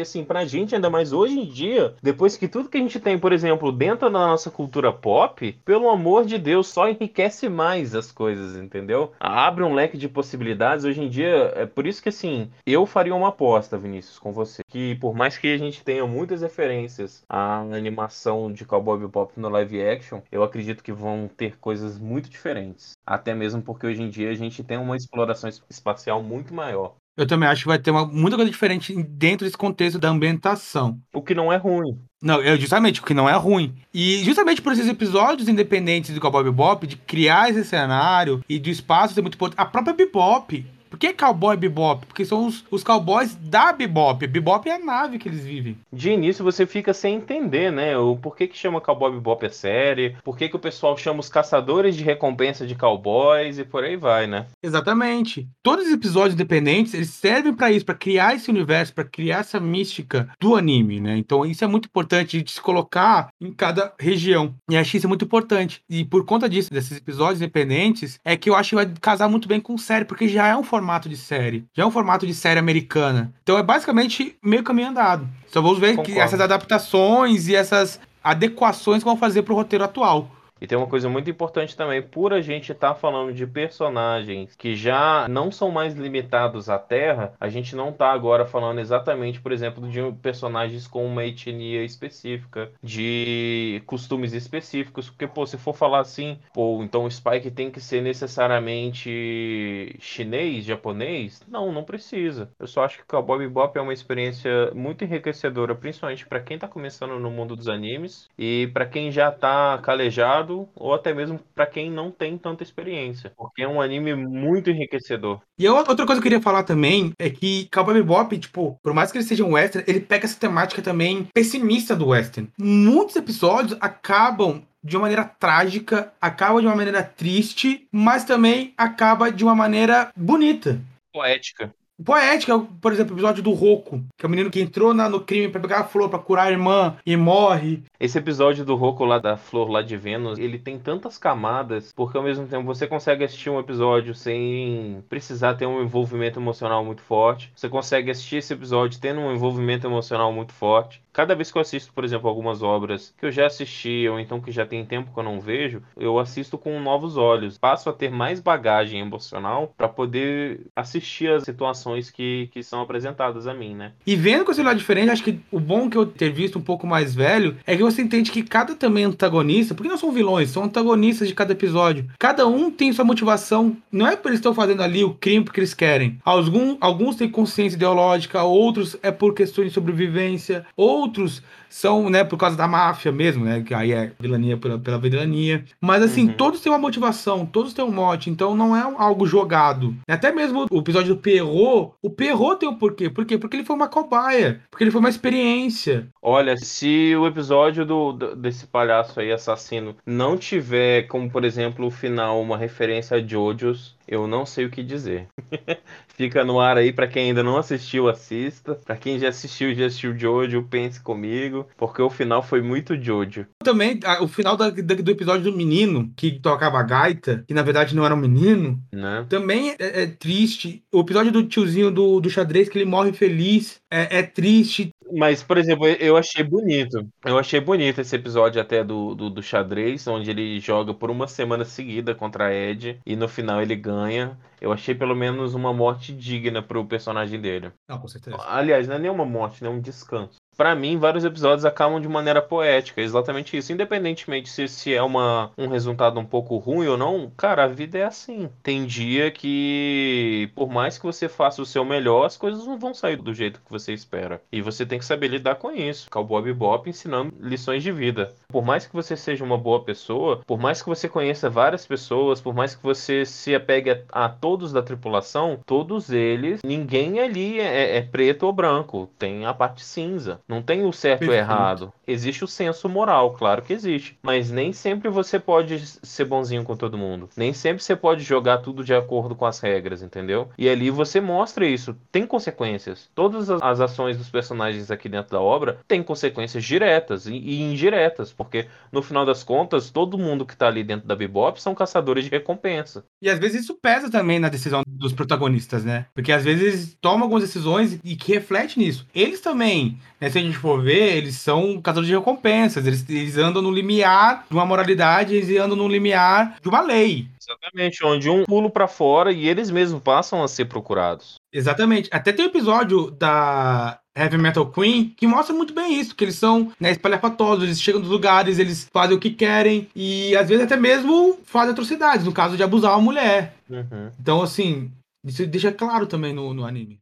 assim, pra gente, ainda mais hoje em dia, depois que tudo que a gente tem, por exemplo, dentro da nossa cultura pop, pelo amor de Deus, só enriquece mais as coisas, entendeu? Abre um leque de possibilidades. Hoje em dia, é por isso que assim, eu faria uma aposta, Vinícius, com você. Que por mais que a gente tenha muitas referências à animação de Cowboy Bebop no live action, eu acredito que vão ter coisas muito diferentes. Até mesmo porque hoje em dia a gente tem uma exploração espacial muito maior. Eu também acho que vai ter uma, muita coisa diferente dentro desse contexto da ambientação. O que não é ruim. Não, é justamente o que não é ruim. E justamente por esses episódios independentes do Cowboy Bebop, de criar esse cenário e do espaço ser muito importante, a própria Bebop por que cowboy bebop? Porque são os, os cowboys da bebop. Bebop é a nave que eles vivem. De início você fica sem entender, né? O porquê que chama cowboy bebop a série, por que, que o pessoal chama os caçadores de recompensa de cowboys e por aí vai, né? Exatamente. Todos os episódios independentes, eles servem para isso, para criar esse universo, para criar essa mística do anime, né? Então isso é muito importante de se colocar em cada região. E acho isso muito importante. E por conta disso, desses episódios independentes, é que eu acho que vai casar muito bem com série, porque já é um formato formato de série. Já é um formato de série americana. Então é basicamente meio caminho andado. Só vamos ver Concordo. que essas adaptações e essas adequações que vão fazer pro roteiro atual. E tem uma coisa muito importante também, por a gente estar tá falando de personagens que já não são mais limitados à Terra, a gente não está agora falando exatamente, por exemplo, de personagens com uma etnia específica, de costumes específicos, porque, pô, se for falar assim, pô, então o Spike tem que ser necessariamente chinês, japonês? Não, não precisa. Eu só acho que o Cowboy Bebop é uma experiência muito enriquecedora, principalmente para quem está começando no mundo dos animes e para quem já está calejado ou até mesmo para quem não tem tanta experiência, porque é um anime muito enriquecedor. E outra coisa que eu queria falar também é que Cowboy Bebop, tipo, por mais que ele seja um western, ele pega essa temática também pessimista do western. Muitos episódios acabam de uma maneira trágica, acaba de uma maneira triste, mas também acaba de uma maneira bonita. Poética. Poética, por exemplo, o episódio do Roku, que é o menino que entrou na, no crime para pegar a flor para curar a irmã e morre. Esse episódio do Roku lá da flor lá de Vênus, ele tem tantas camadas, porque ao mesmo tempo você consegue assistir um episódio sem precisar ter um envolvimento emocional muito forte. Você consegue assistir esse episódio tendo um envolvimento emocional muito forte. Cada vez que eu assisto, por exemplo, algumas obras que eu já assisti ou então que já tem tempo que eu não vejo, eu assisto com novos olhos. Passo a ter mais bagagem emocional para poder assistir as situações que, que são apresentadas a mim, né? E vendo com esse lado diferente, acho que o bom que eu ter visto um pouco mais velho é que você entende que cada também antagonista, porque não são vilões, são antagonistas de cada episódio. Cada um tem sua motivação. Não é porque eles estão fazendo ali o crime porque eles querem. Alguns, alguns têm consciência ideológica, outros é por questões de sobrevivência, ou outros são, né, por causa da máfia mesmo, né? Que aí é vilania pela, pela vilania. Mas assim, uhum. todos têm uma motivação, todos têm um mote, então não é algo jogado. Até mesmo o episódio do Perro, o Perro tem um porquê. Por quê? Porque ele foi uma cobaia, porque ele foi uma experiência. Olha, se o episódio do desse palhaço aí assassino não tiver, como por exemplo, o final, uma referência a Jojo's, eu não sei o que dizer. Fica no ar aí para quem ainda não assistiu, assista. Para quem já assistiu, já assistiu Jojo, pense comigo, porque o final foi muito Jojo. Também o final da, da, do episódio do menino que tocava gaita, que na verdade não era um menino, né? também é, é, triste. O episódio do tiozinho do, do xadrez que ele morre feliz é, é triste. Mas, por exemplo, eu achei bonito. Eu achei bonito esse episódio até do, do, do xadrez, onde ele joga por uma semana seguida contra a Ed e no final ele ganha ganha. Eu achei pelo menos uma morte digna pro personagem dele. Não, com certeza. Aliás, não é nenhuma morte, né? É um descanso. Pra mim, vários episódios acabam de maneira poética, é exatamente isso. Independentemente se, se é uma, um resultado um pouco ruim ou não, cara, a vida é assim. Tem dia que, por mais que você faça o seu melhor, as coisas não vão sair do jeito que você espera. E você tem que saber lidar com isso. Cowboy Bebop ensinando lições de vida. Por mais que você seja uma boa pessoa, por mais que você conheça várias pessoas, por mais que você se apegue a, a todos da tripulação, todos eles, ninguém ali é, é preto ou branco. Tem a parte cinza. Não tem o certo Perfeito. ou errado. Existe o senso moral, claro que existe. Mas nem sempre você pode ser bonzinho com todo mundo. Nem sempre você pode jogar tudo de acordo com as regras, entendeu? E ali você mostra isso. Tem consequências. Todas as ações dos personagens aqui dentro da obra têm consequências diretas e indiretas. Porque no final das contas, todo mundo que tá ali dentro da Bebop são caçadores de recompensa. E às vezes isso pesa também na decisão dos protagonistas, né? Porque às vezes tomam algumas decisões e que refletem nisso. Eles também né, se a gente for ver, eles são caçadores de recompensas. Eles, eles andam no limiar de uma moralidade, eles andam no limiar de uma lei. Exatamente, onde um pulo para fora e eles mesmos passam a ser procurados. Exatamente. Até tem um episódio da Heavy Metal Queen que mostra muito bem isso, que eles são né, espalhafatosos, eles chegam nos lugares, eles fazem o que querem e às vezes até mesmo fazem atrocidades, no caso de abusar uma mulher. Uhum. Então, assim, isso deixa claro também no, no anime.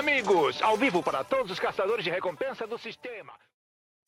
Amigos! Ao vivo para todos os caçadores de recompensa do sistema.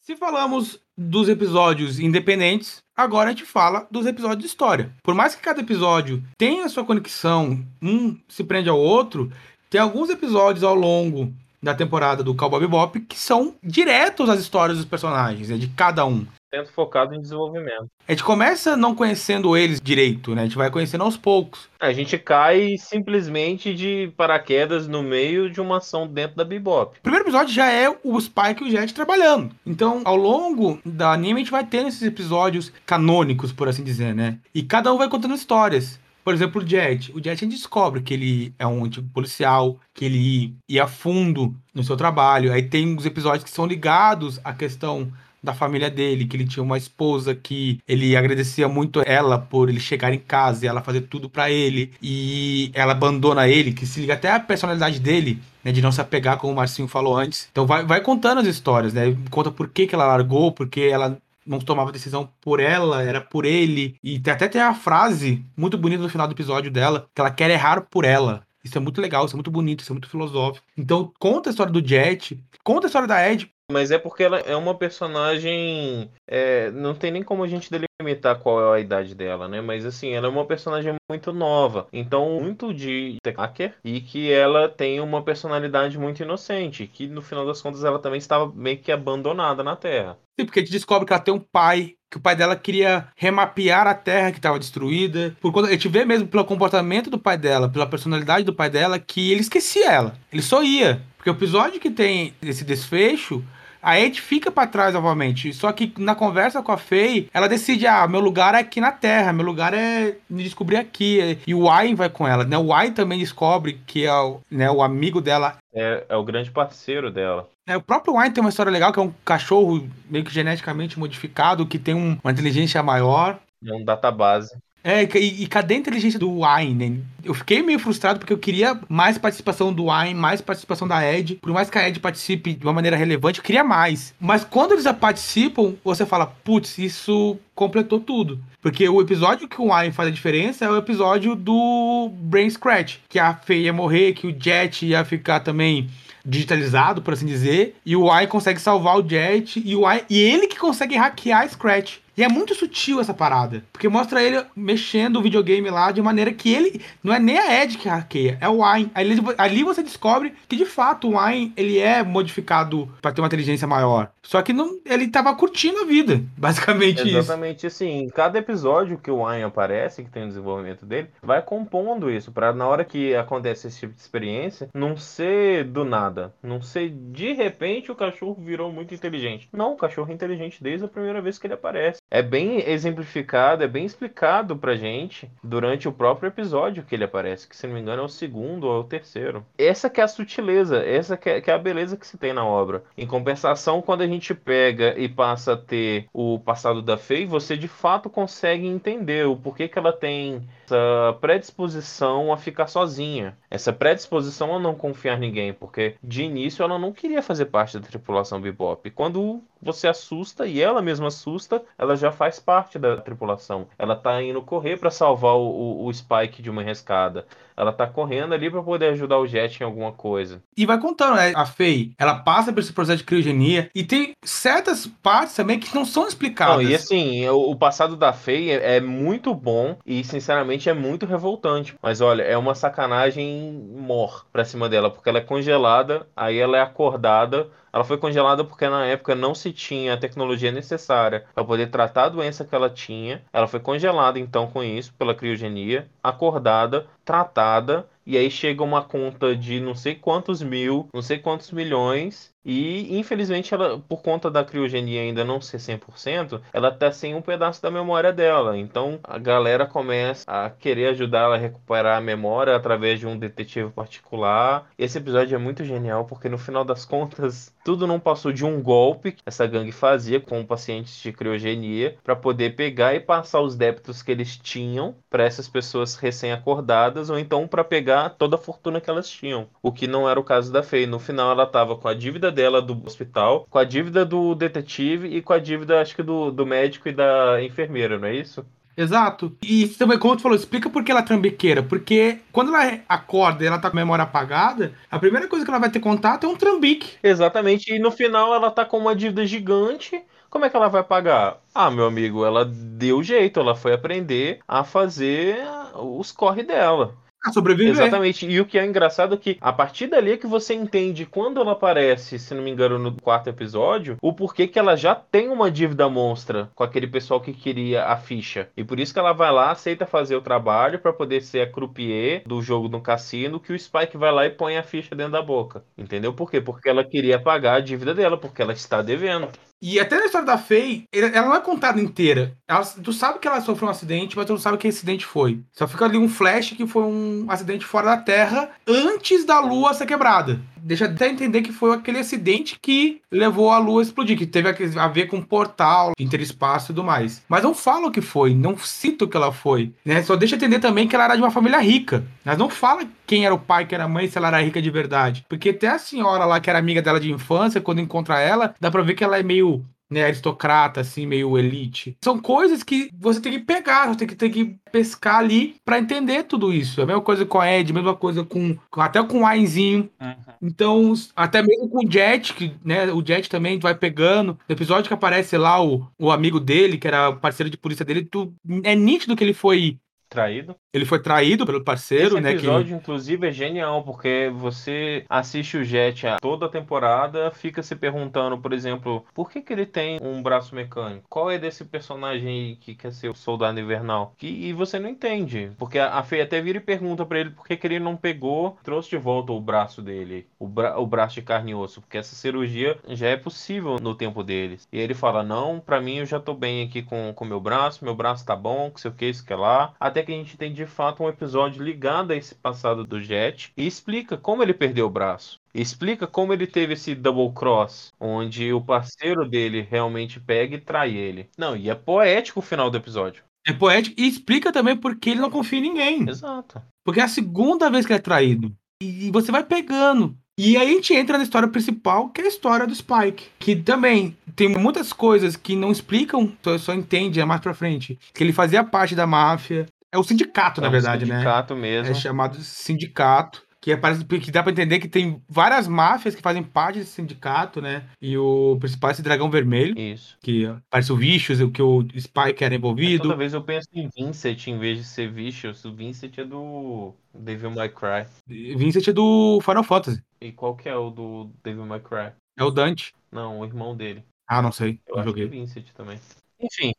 Se falamos dos episódios independentes, agora a gente fala dos episódios de história. Por mais que cada episódio tenha sua conexão, um se prende ao outro, tem alguns episódios ao longo da temporada do Cowboy Bebop que são diretos às histórias dos personagens, né, de cada um focado em desenvolvimento. A gente começa não conhecendo eles direito, né? A gente vai conhecendo aos poucos. A gente cai simplesmente de paraquedas no meio de uma ação dentro da Bebop. O primeiro episódio já é o Spike e o Jet trabalhando. Então, ao longo da anime, a gente vai tendo esses episódios canônicos, por assim dizer, né? E cada um vai contando histórias. Por exemplo, o Jet. O Jet a descobre que ele é um antigo policial, que ele ia fundo no seu trabalho. Aí tem os episódios que são ligados à questão da família dele, que ele tinha uma esposa que ele agradecia muito ela por ele chegar em casa e ela fazer tudo para ele e ela abandona ele, que se liga até a personalidade dele, né, de não se apegar como o Marcinho falou antes. Então vai, vai contando as histórias, né? Conta por que, que ela largou, porque ela não tomava decisão por ela, era por ele. E até tem a frase muito bonita no final do episódio dela, que ela quer errar por ela. Isso é muito legal, isso é muito bonito, isso é muito filosófico. Então, conta a história do Jet, conta a história da Ed, mas é porque ela é uma personagem. É, não tem nem como a gente delimitar qual é a idade dela, né? Mas assim, ela é uma personagem muito nova. Então, muito de hacker. E que ela tem uma personalidade muito inocente. Que no final das contas ela também estava meio que abandonada na Terra. Sim, porque a gente descobre que ela tem um pai que o pai dela queria remapear a terra que estava destruída. Por quando a gente vê mesmo pelo comportamento do pai dela, pela personalidade do pai dela, que ele esquecia ela. Ele só ia. Porque o episódio que tem esse desfecho a Ed fica para trás novamente. Só que na conversa com a Faye, ela decide: ah, meu lugar é aqui na Terra, meu lugar é me descobrir aqui. E o Wayne vai com ela, né? O Wayne também descobre que é o, né, o amigo dela. É, é o grande parceiro dela. É, o próprio Wayne tem uma história legal, que é um cachorro meio que geneticamente modificado, que tem um, uma inteligência maior. É um database. É, e, e cadê a inteligência do Wine? Eu fiquei meio frustrado porque eu queria mais participação do Wine, mais participação da Ed. Por mais que a Ed participe de uma maneira relevante, eu queria mais. Mas quando eles participam, você fala, putz, isso completou tudo. Porque o episódio que o Wine faz a diferença é o episódio do Brain Scratch. Que a Faye ia morrer, que o Jet ia ficar também digitalizado, por assim dizer, e o Y consegue salvar o Jet e o y, e ele que consegue hackear a Scratch. E é muito sutil essa parada. Porque mostra ele mexendo o videogame lá de maneira que ele. Não é nem a Ed que hackeia, é o Wine. Ali, ali você descobre que de fato o Wine ele é modificado para ter uma inteligência maior. Só que não, ele tava curtindo a vida. Basicamente Exatamente, isso. Exatamente assim. Cada episódio que o Wine aparece, que tem o desenvolvimento dele, vai compondo isso. para na hora que acontece esse tipo de experiência, não ser do nada. Não ser de repente o cachorro virou muito inteligente. Não, o cachorro é inteligente desde a primeira vez que ele aparece. é bem exemplificado, é bem explicado pra gente durante o próprio episódio que ele aparece, que se não me engano é o segundo ou é o terceiro. Essa que é a sutileza, essa que é, que é a beleza que se tem na obra. Em compensação, quando a gente pega e passa a ter o passado da Faye, você de fato consegue entender o porquê que ela tem essa predisposição a ficar sozinha, essa predisposição a não confiar em ninguém, porque de início ela não queria fazer parte da tripulação Bebop. Quando você assusta e ela mesma assusta, ela já faz parte da tripulação. Ela tá indo correr para salvar o, o, Spike de uma enrescada. Ela tá correndo ali para poder ajudar o Jet em alguma coisa. E vai contando, né? A Faye, ela passa por esse processo de criogenia e tem certas partes também que não são explicadas. Não, e assim, o, passado da Faye é, é muito bom e, sinceramente, é muito revoltante. Mas olha, é uma sacanagem mor pra cima dela, porque ela é congelada, aí ela é acordada ela foi congelada porque na época não se tinha a tecnologia necessária para poder tratar a doença que ela tinha. Ela foi congelada então com isso pela criogenia, acordada, tratada e aí chega uma conta de não sei quantos mil, não sei quantos milhões e, infelizmente, ela, por conta da criogenia ainda não ser 100%, ela tá sem um pedaço da memória dela. Então, a galera começa a querer ajudar ela a recuperar a memória através de um detetive particular. Esse episódio é muito genial porque, no final das contas, tudo não passou de um golpe que essa gangue fazia com pacientes de criogenia para poder pegar e passar os débitos que eles tinham para essas pessoas recém-acordadas ou então para pegar toda a fortuna que elas tinham. O que não era o caso da Faye. No final, ela tava com a dívida dela do hospital, com a dívida do detetive e com a dívida, acho que, do, do médico e da enfermeira, não é isso? Exato. E também, como tu falou, explica por que ela é trambiqueira. Porque quando ela acorda e ela tá com a memória apagada, a primeira coisa que ela vai ter contato é um trambique. Exatamente. E no final ela tá com uma dívida gigante. Como é que ela vai pagar? Ah, meu amigo, ela deu jeito, ela foi aprender a fazer os corre dela. A sobreviver. Exatamente. E o que é engraçado é que a partir dali é que você entende quando ela aparece, se não me engano, no quarto episódio, o porquê que ela já tem uma dívida monstra com aquele pessoal que queria a ficha. E por isso que ela vai lá, aceita fazer o trabalho para poder ser a croupier do jogo no cassino, que o Spike vai lá e põe a ficha dentro da boca. Entendeu por quê? Porque ela queria pagar a dívida dela, porque ela está devendo. E até na história da Faye, ela não é contada inteira. Ela, tu sabe que ela sofreu um acidente, mas tu não sabe que acidente foi. Só fica ali um flash que foi um acidente fora da Terra antes da Lua ser quebrada. Deixa até entender que foi aquele acidente que levou a Lua a explodir, que teve a ver com portal, interespaço e tudo mais. Mas não fala o que foi, não cita o que ela foi. Né? Só deixa entender também que ela era de uma família rica. Mas não fala quem era o pai, quem era a mãe, se ela era rica de verdade. Porque até a senhora lá, que era amiga dela de infância, quando encontra ela, dá pra ver que ela é meio né, aristocrata, assim, meio elite. São coisas que você tem que pegar, você tem que, tem que pescar ali para entender tudo isso. A mesma coisa com a Ed, a mesma coisa com, até com o Ainzinho. Uhum. Então, até mesmo com o Jet, que, né, o Jet também vai pegando. No episódio que aparece lá o, o amigo dele, que era parceiro de polícia dele, tu, é nítido que ele foi Traído. Ele foi traído pelo parceiro, Esse né? Esse episódio, que... inclusive, é genial, porque você assiste o Jet a toda a temporada, fica se perguntando, por exemplo, por que, que ele tem um braço mecânico? Qual é desse personagem que quer ser o soldado invernal? E, e você não entende. Porque a, a Fei até vira e pergunta para ele por que, que ele não pegou, trouxe de volta o braço dele, o, bra o braço de carne e osso, porque essa cirurgia já é possível no tempo deles. E ele fala: Não, para mim eu já tô bem aqui com o meu braço, meu braço tá bom, que sei o que, isso que é lá. Até que a gente tem de fato um episódio ligado a esse passado do Jet e explica como ele perdeu o braço. Explica como ele teve esse double cross, onde o parceiro dele realmente pega e trai ele. Não, e é poético o final do episódio. É poético e explica também porque ele não confia em ninguém. Exato. Porque é a segunda vez que ele é traído. E você vai pegando. E aí a gente entra na história principal, que é a história do Spike. Que também tem muitas coisas que não explicam, só, só entende é mais pra frente. Que ele fazia parte da máfia, é o sindicato, é na verdade, sindicato né? Sindicato mesmo. É chamado sindicato. Que, é, parece, que dá pra entender que tem várias máfias que fazem parte desse sindicato, né? E o principal é esse dragão vermelho. Isso. Que parece o Vicious, o que o Spike era envolvido. É, toda vez eu penso em Vincent em vez de ser Vicious. O Vincent é do Devil May Cry. Vincent é do Final Fantasy. E qual que é o do Devil May Cry? É o Dante. Não, o irmão dele. Ah, não sei. Eu não acho joguei. que é Vincent também. Enfim.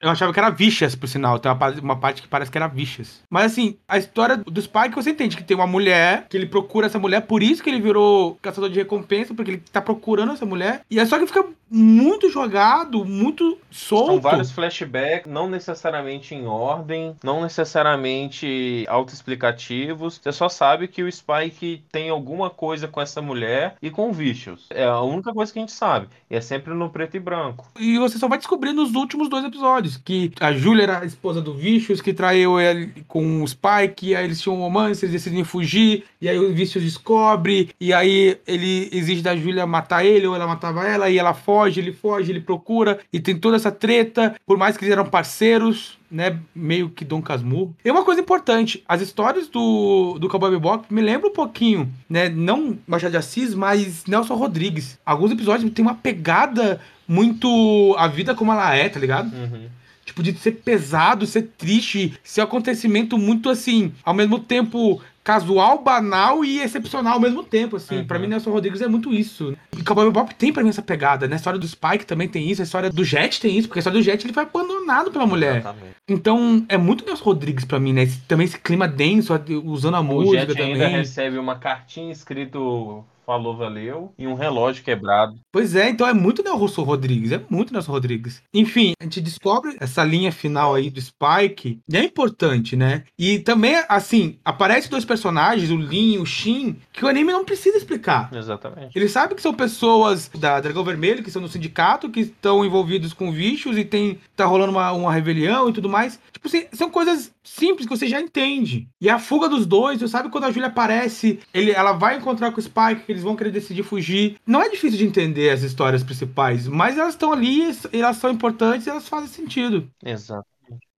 Eu achava que era Vicious, por sinal. Tem uma, uma parte que parece que era Vicious. Mas assim, a história do Spike você entende que tem uma mulher, que ele procura essa mulher, por isso que ele virou caçador de recompensa, porque ele tá procurando essa mulher. E é só que fica muito jogado, muito solto. São vários flashbacks, não necessariamente em ordem, não necessariamente autoexplicativos. Você só sabe que o Spike tem alguma coisa com essa mulher e com o Vicious. É a única coisa que a gente sabe. E é sempre no preto e branco. E você só vai descobrir nos últimos dois episódios que a Julia era a esposa do Vicious, que traiu ele com o Spike, e aí eles tinham um romance, eles decidem fugir, e aí o Vicious descobre, e aí ele exige da Julia matar ele, ou ela matava ela, e ela foge, ele foge, ele procura, e tem toda essa treta, por mais que eles eram parceiros, né, meio que Dom Casmurro. E uma coisa importante, as histórias do, do Cowboy Bebop me lembram um pouquinho, né, não Machado de Assis, mas Nelson Rodrigues. Alguns episódios tem uma pegada muito a vida como ela é, tá ligado? Uhum. Tipo, de ser pesado, ser triste, ser um acontecimento muito assim, ao mesmo tempo casual, banal e excepcional ao mesmo tempo, assim. Uhum. Pra mim, Nelson Rodrigues é muito isso. E Cowboy Bebop tem pra mim essa pegada, né? A história do Spike também tem isso, a história do Jet tem isso, porque a história do Jet ele foi abandonado pela mulher. Exatamente. Então, é muito Nelson Rodrigues pra mim, né? Esse, também esse clima denso, usando a o música Jet também. ainda recebe uma cartinha escrito falou valeu e um relógio quebrado. Pois é, então é muito Nelson Rodrigues, é muito Nelson Rodrigues. Enfim, a gente descobre essa linha final aí do Spike, e é importante, né? E também, assim, aparece dois personagens, o Lin e o Shin, que o anime não precisa explicar. Exatamente. Ele sabe que são pessoas da Dragão Vermelho, que são no sindicato, que estão envolvidos com bichos e tem tá rolando uma, uma rebelião e tudo mais. Tipo assim, são coisas simples que você já entende. E a fuga dos dois, você sabe quando a Julia aparece, ele, ela vai encontrar com o Spike, eles vão querer decidir fugir. Não é difícil de entender as histórias principais, mas elas estão ali, elas são importantes e elas fazem sentido. Exato.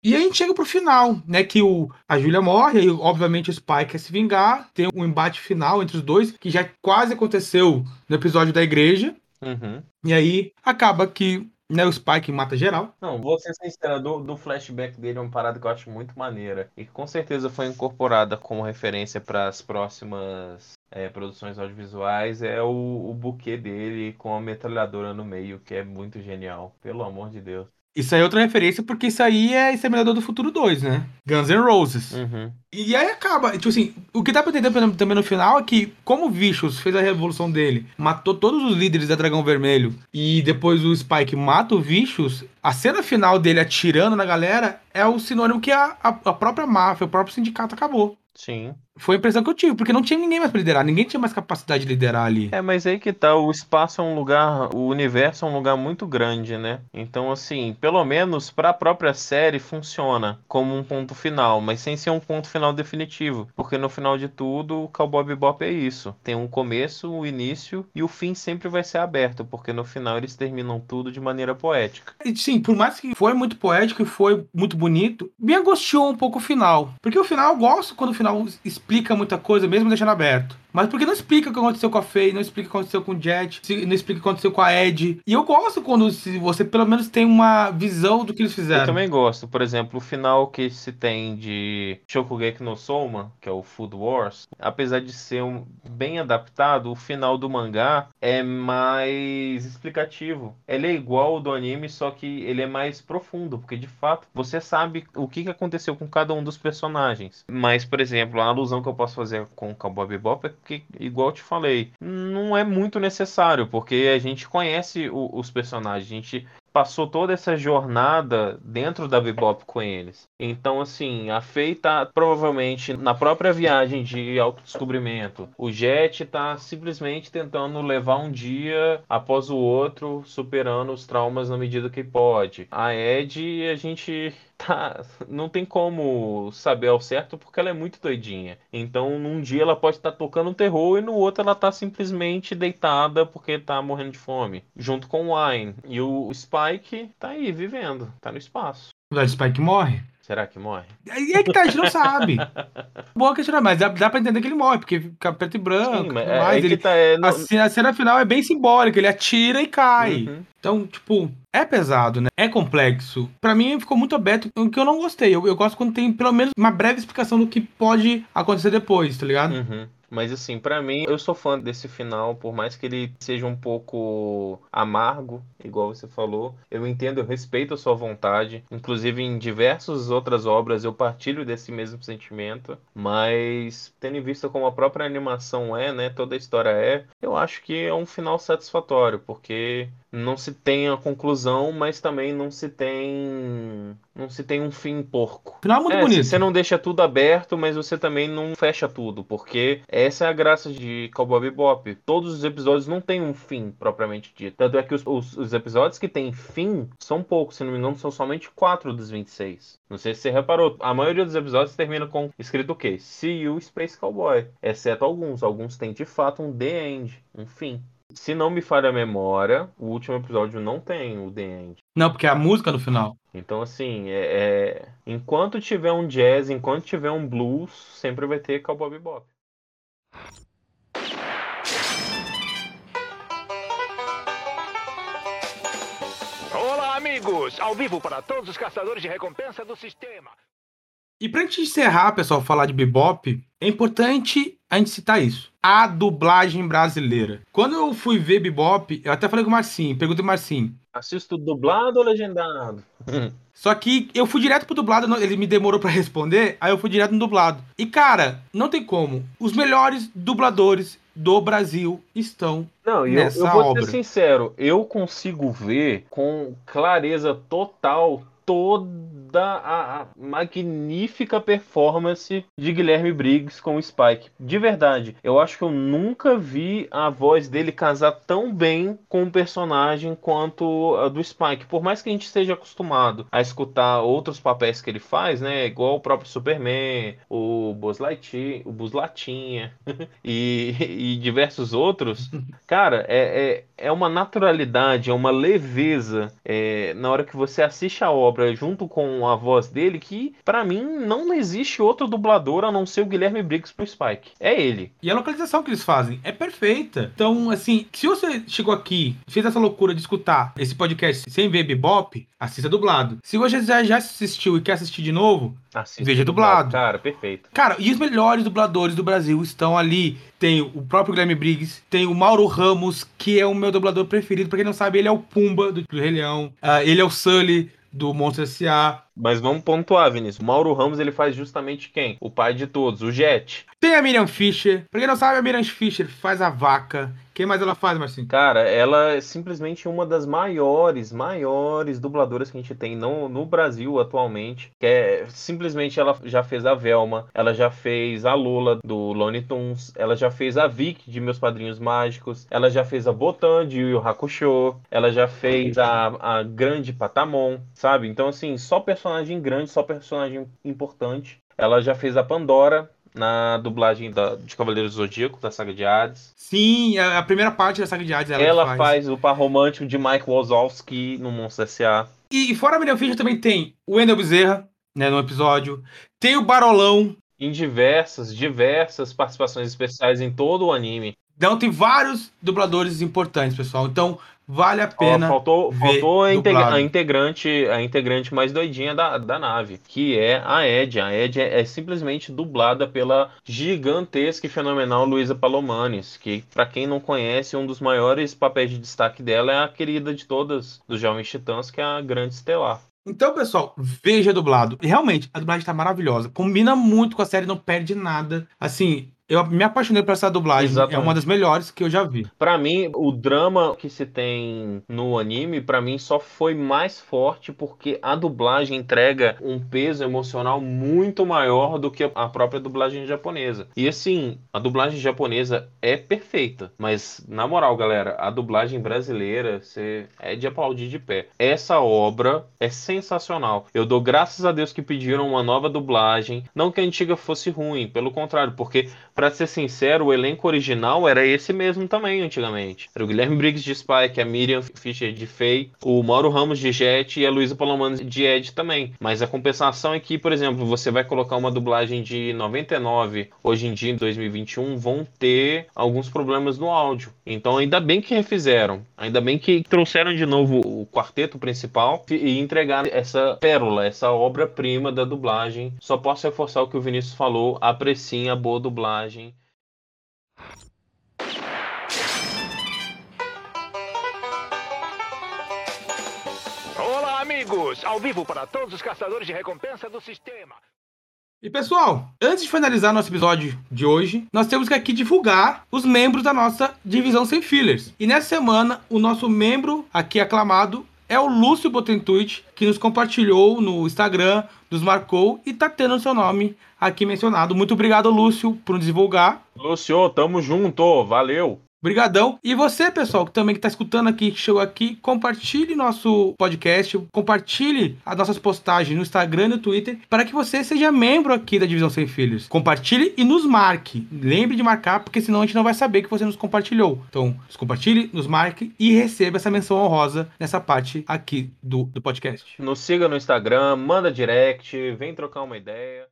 E aí a gente chega pro final, né? Que o, a Julia morre, e obviamente o Spike quer se vingar. Tem um embate final entre os dois, que já quase aconteceu no episódio da igreja. Uhum. E aí acaba que né, o Spike mata geral. Não, vou ser sincero, do, do, flashback dele é uma parada que eu acho muito maneira. E que com certeza foi incorporada como referência para as próximas é, produções audiovisuais. É o, o buquê dele com a metralhadora no meio, que é muito genial. Pelo amor de Deus. Isso aí é outra referência, porque isso aí é Exterminador do Futuro 2, né? Guns N' Roses. Uhum. E aí acaba, tipo assim, o que dá pra entender também no final é que, como o Vicious fez a revolução dele, matou todos os líderes da Dragão Vermelho, e depois o Spike mata o Vicious, a cena final dele atirando na galera é o sinônimo que a, a, a própria máfia, o próprio sindicato acabou. Sim. Foi a impressão que eu tive, porque não tinha ninguém mais pra liderar, ninguém tinha mais capacidade de liderar ali. É, mas aí que tá, o espaço é um lugar, o universo é um lugar muito grande, né? Então, assim, pelo menos para a própria série funciona como um ponto final, mas sem ser um ponto final definitivo, porque no final de tudo, o Cowboy Bebop é isso. Tem um começo, um início e o fim sempre vai ser aberto, porque no final eles terminam tudo de maneira poética. E, sim, por mais que foi muito poético e foi muito bonito, me angustiou um pouco o final, porque o final eu gosto quando o final explica muita coisa, mesmo deixando aberto. Mas porque não explica o que aconteceu com a Faye, não explica o que aconteceu com o Jet, não explica o que aconteceu com a Ed. E eu gosto quando você pelo menos tem uma visão do que eles fizeram. Eu também gosto. Por exemplo, o final que se tem de Shokugeki no Soma, que é o Food Wars, apesar de ser um, bem adaptado, o final do mangá é mais explicativo. Ele é igual ao do anime, só que ele é mais profundo, porque de fato você sabe o que aconteceu com cada um dos personagens. Mas, por exemplo, a alusão que eu posso fazer com o Cowboy Bebop é que, igual eu te falei, não é muito necessário, porque a gente conhece o, os personagens, a gente passou toda essa jornada dentro da Bebop com eles. Então, assim, a Faye tá provavelmente na própria viagem de autodescobrimento. O Jet tá simplesmente tentando levar um dia após o outro, superando os traumas na medida que pode. A Ed, a gente tá, não tem como saber ao certo porque ela é muito doidinha. Então, num dia ela pode estar tá tocando terror e no outro ela tá simplesmente deitada porque tá morrendo de fome, junto com o Wine. E o Spike tá aí vivendo, tá no espaço. O Spike morre? Será que morre? E é que tá, a gente não sabe. Boa questão, mas dá, dá pra entender que ele morre, porque fica preto e branco. Sim, mas é, ele, tá, é, não... a, cena, a, cena, final é bem simbólica, ele atira e cai. Uhum. Então, tipo, é pesado, né? É complexo. Para mim ficou muito aberto, o que eu não gostei. Eu, eu, gosto quando tem pelo menos uma breve explicação do que pode acontecer depois, tá ligado? Uhum. Mas assim, para mim, eu sou fã desse final, por mais que ele seja um pouco amargo, igual você falou. Eu entendo, eu respeito a sua vontade. Inclusive, em diversas outras obras eu partilho desse mesmo sentimento. Mas, tendo em vista como a própria animação é, né? Toda a história é, eu acho que é um final satisfatório, porque não se tem a conclusão, mas também não se tem não se tem um fim porco. Final muito é, bonito. Você não deixa tudo aberto, mas você também não fecha tudo, porque essa é a graça de Cowboy Bebop. Todos os episódios não têm um fim propriamente dito. Tanto é que os, os, os episódios que têm fim são poucos, se não me engano, são somente 4 dos 26. Não sei se você reparou, a maioria dos episódios termina com escrito o quê? See you, Space Cowboy. Exceto alguns. Alguns têm de fato um The End, um fim. Se não me falha a memória, o último episódio não tem o The End. Não, porque é a música no final. Então, assim, é, é... enquanto tiver um jazz, enquanto tiver um blues, sempre vai ter Cowboy Bebop. Olá, amigos! Ao vivo para todos os caçadores de recompensa do sistema. E pra gente encerrar, pessoal, falar de bebop, é importante a gente citar isso. A dublagem brasileira. Quando eu fui ver bebop, eu até falei com o Marcinho, perguntei pro Marcinho. Assisto dublado ou legendado? Só que eu fui direto pro dublado, ele me demorou para responder, aí eu fui direto no dublado. E cara, não tem como. Os melhores dubladores do Brasil estão não, eu, nessa eu vou obra. ser sincero, eu consigo ver com clareza total toda a, magnífica performance de Guilherme Briggs com o Spike. De verdade, eu acho que eu nunca vi a voz dele casar tão bem com o personagem quanto a do Spike. Por mais que a gente esteja acostumado a escutar outros papéis que ele faz, né? Igual o próprio Superman, o Buzz Lightyear, o Buzz Latinha e, e diversos outros. Cara, é, é, é uma naturalidade, é uma leveza é, na hora que você assiste a obra obra junto com a voz dele que, para mim, não existe outro dublador a não ser o Guilherme Briggs pro Spike. É ele. E a localização que eles fazem é perfeita. Então, assim, se você chegou aqui, fez essa loucura de escutar esse podcast sem ver Bebop, assista dublado. Se você já, assistiu e quer assistir de novo, Assista veja dublado. dublado. Cara, perfeito. Cara, e os melhores dubladores do Brasil estão ali. Tem o próprio Guilherme Briggs, tem o Mauro Ramos, que é o meu dublador preferido. Pra quem não sabe, ele é o Pumba do, do Rei Leão. Uh, ele é o Sully do Monstro S.A. Mas vamos pontuar, Vinícius. O Mauro Ramos ele faz justamente quem? O pai de todos, o Jet. Tem a Miriam Fischer. Pra quem não sabe, a Miriam Fischer faz a vaca. Quem mais ela faz, Marcinho? Cara, ela é simplesmente uma das maiores, maiores dubladoras que a gente tem no, no Brasil atualmente. Que é simplesmente ela já fez a Velma, ela já fez a Lula do Looney Tunes, ela já fez a Vic de Meus Padrinhos Mágicos, ela já fez a Botan de Yu Hakusho, ela já fez a, a Grande Patamon, sabe? Então, assim, só personagem grande, só personagem importante. Ela já fez a Pandora, na dublagem da, de Cavaleiros do Zodíaco, da saga de Hades. Sim, a, primeira parte da saga de Hades ela, ela faz. faz. o par romântico de Mike Wazowski no Monstro S.A. E, e fora a Miriam Fischer também tem o Wendel Bezerra, né, no episódio. Tem o Barolão. Em diversas, diversas participações especiais em todo o anime. Então tem vários dubladores importantes, pessoal. Então vale a pena. Ó, faltou faltou a, integra a, integrante a integrante mais doidinha da, da nave, que é a Ed. A Ed é, é simplesmente dublada pela gigantesca e fenomenal Luísa Palomanes, que para quem não conhece, um dos maiores papéis de destaque dela é a querida de todas dos Jovens Titãs, que é a Grande Estelar. Então, pessoal, veja dublado. E realmente, a dublagem tá maravilhosa. Combina muito com a série, não perde nada. Assim, eu me apaixonei por essa dublagem. Exatamente. É uma das melhores que eu já vi. Para mim, o drama que se tem no anime, para mim só foi mais forte porque a dublagem entrega um peso emocional muito maior do que a própria dublagem japonesa. E assim, a dublagem japonesa é perfeita, mas na moral, galera, a dublagem brasileira é de aplaudir de pé. Essa obra é sensacional. Eu dou graças a Deus que pediram uma nova dublagem, não que a antiga fosse ruim, pelo contrário, porque para ser sincero, o elenco original era esse mesmo também antigamente. Era o Guilherme Briggs de Spike, a Miriam Fischer de Faye, o Mauro Ramos de Jet e a Luísa Palomano de Ed também. Mas a compensação é que, por exemplo, você vai colocar uma dublagem de 99, hoje em dia, em 2021, vão ter alguns problemas no áudio. Então, ainda bem que refizeram. Ainda bem que trouxeram de novo o quarteto principal e entregaram essa pérola, essa obra-prima da dublagem. Só posso reforçar o que o Vinícius falou: apreciem a boa dublagem personagem. Olá, amigos! Ao vivo para todos os caçadores de recompensa do sistema. E pessoal, antes de finalizar nosso episódio de hoje, nós temos que aqui divulgar os membros da nossa divisão sem fillers. E nessa semana, o nosso membro aqui aclamado é o Lúcio Botentuit, que nos compartilhou no Instagram, nos marcou e tá tendo seu nome aqui mencionado. Muito obrigado, Lúcio, por nos divulgar. Lúcio, tamo junto, valeu! Brigadão. E você, pessoal, que também está escutando aqui, que chegou aqui, compartilhe nosso podcast, compartilhe as nossas postagens no Instagram e no Twitter para que você seja membro aqui da Divisão Sem Filhos. Compartilhe e nos marque. Lembre de marcar, porque senão a gente não vai saber que você nos compartilhou. Então, nos compartilhe, nos marque e receba essa menção honrosa nessa parte aqui do, do podcast. Nos siga no Instagram, manda direct, vem trocar uma ideia.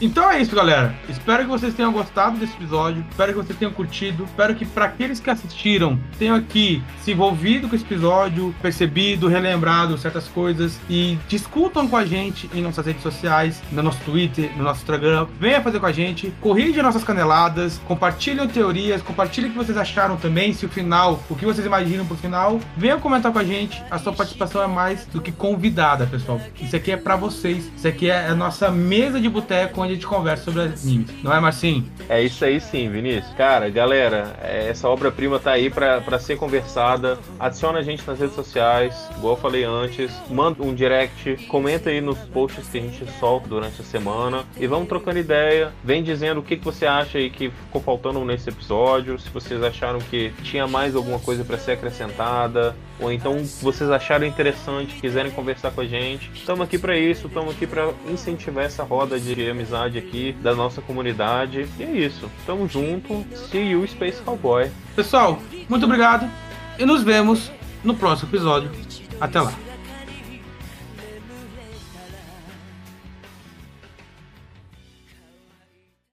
Então é isso, galera. Espero que vocês tenham gostado desse episódio. Espero que vocês tenham curtido. Espero que para aqueles que assistiram tenham aqui se envolvido com esse episódio, percebido, relembrado certas coisas e discutam com a gente em nossas redes sociais, no nosso Twitter, no nosso Instagram. Venha fazer com a gente, corrija nossas caneladas, compartilhem teorias, compartilhem o que vocês acharam também, se o final, o que vocês imaginam pro final. Venham comentar com a gente. A sua participação é mais do que convidada, pessoal. Isso aqui é para vocês. Isso aqui é a nossa mesa de boteco onde a gente conversa sobre animes. Não é, Marcinho? É isso aí sim, Vinícius. Cara, galera, é, essa obra-prima tá aí para ser conversada. Adiciona a gente nas redes sociais, igual eu falei antes. Manda um direct, comenta aí nos posts que a gente solta durante a semana. E vamos trocando ideia. Vem dizendo o que, que você acha aí que ficou faltando nesse episódio. Se vocês acharam que tinha mais alguma coisa para ser acrescentada. Ou então vocês acharam interessante, quiserem conversar com a gente. Estamos aqui para isso, estamos aqui para incentivar essa roda de amizade aqui da nossa comunidade. E é isso. Tamo junto. See you, Space Cowboy. Pessoal, muito obrigado e nos vemos no próximo episódio. Até lá.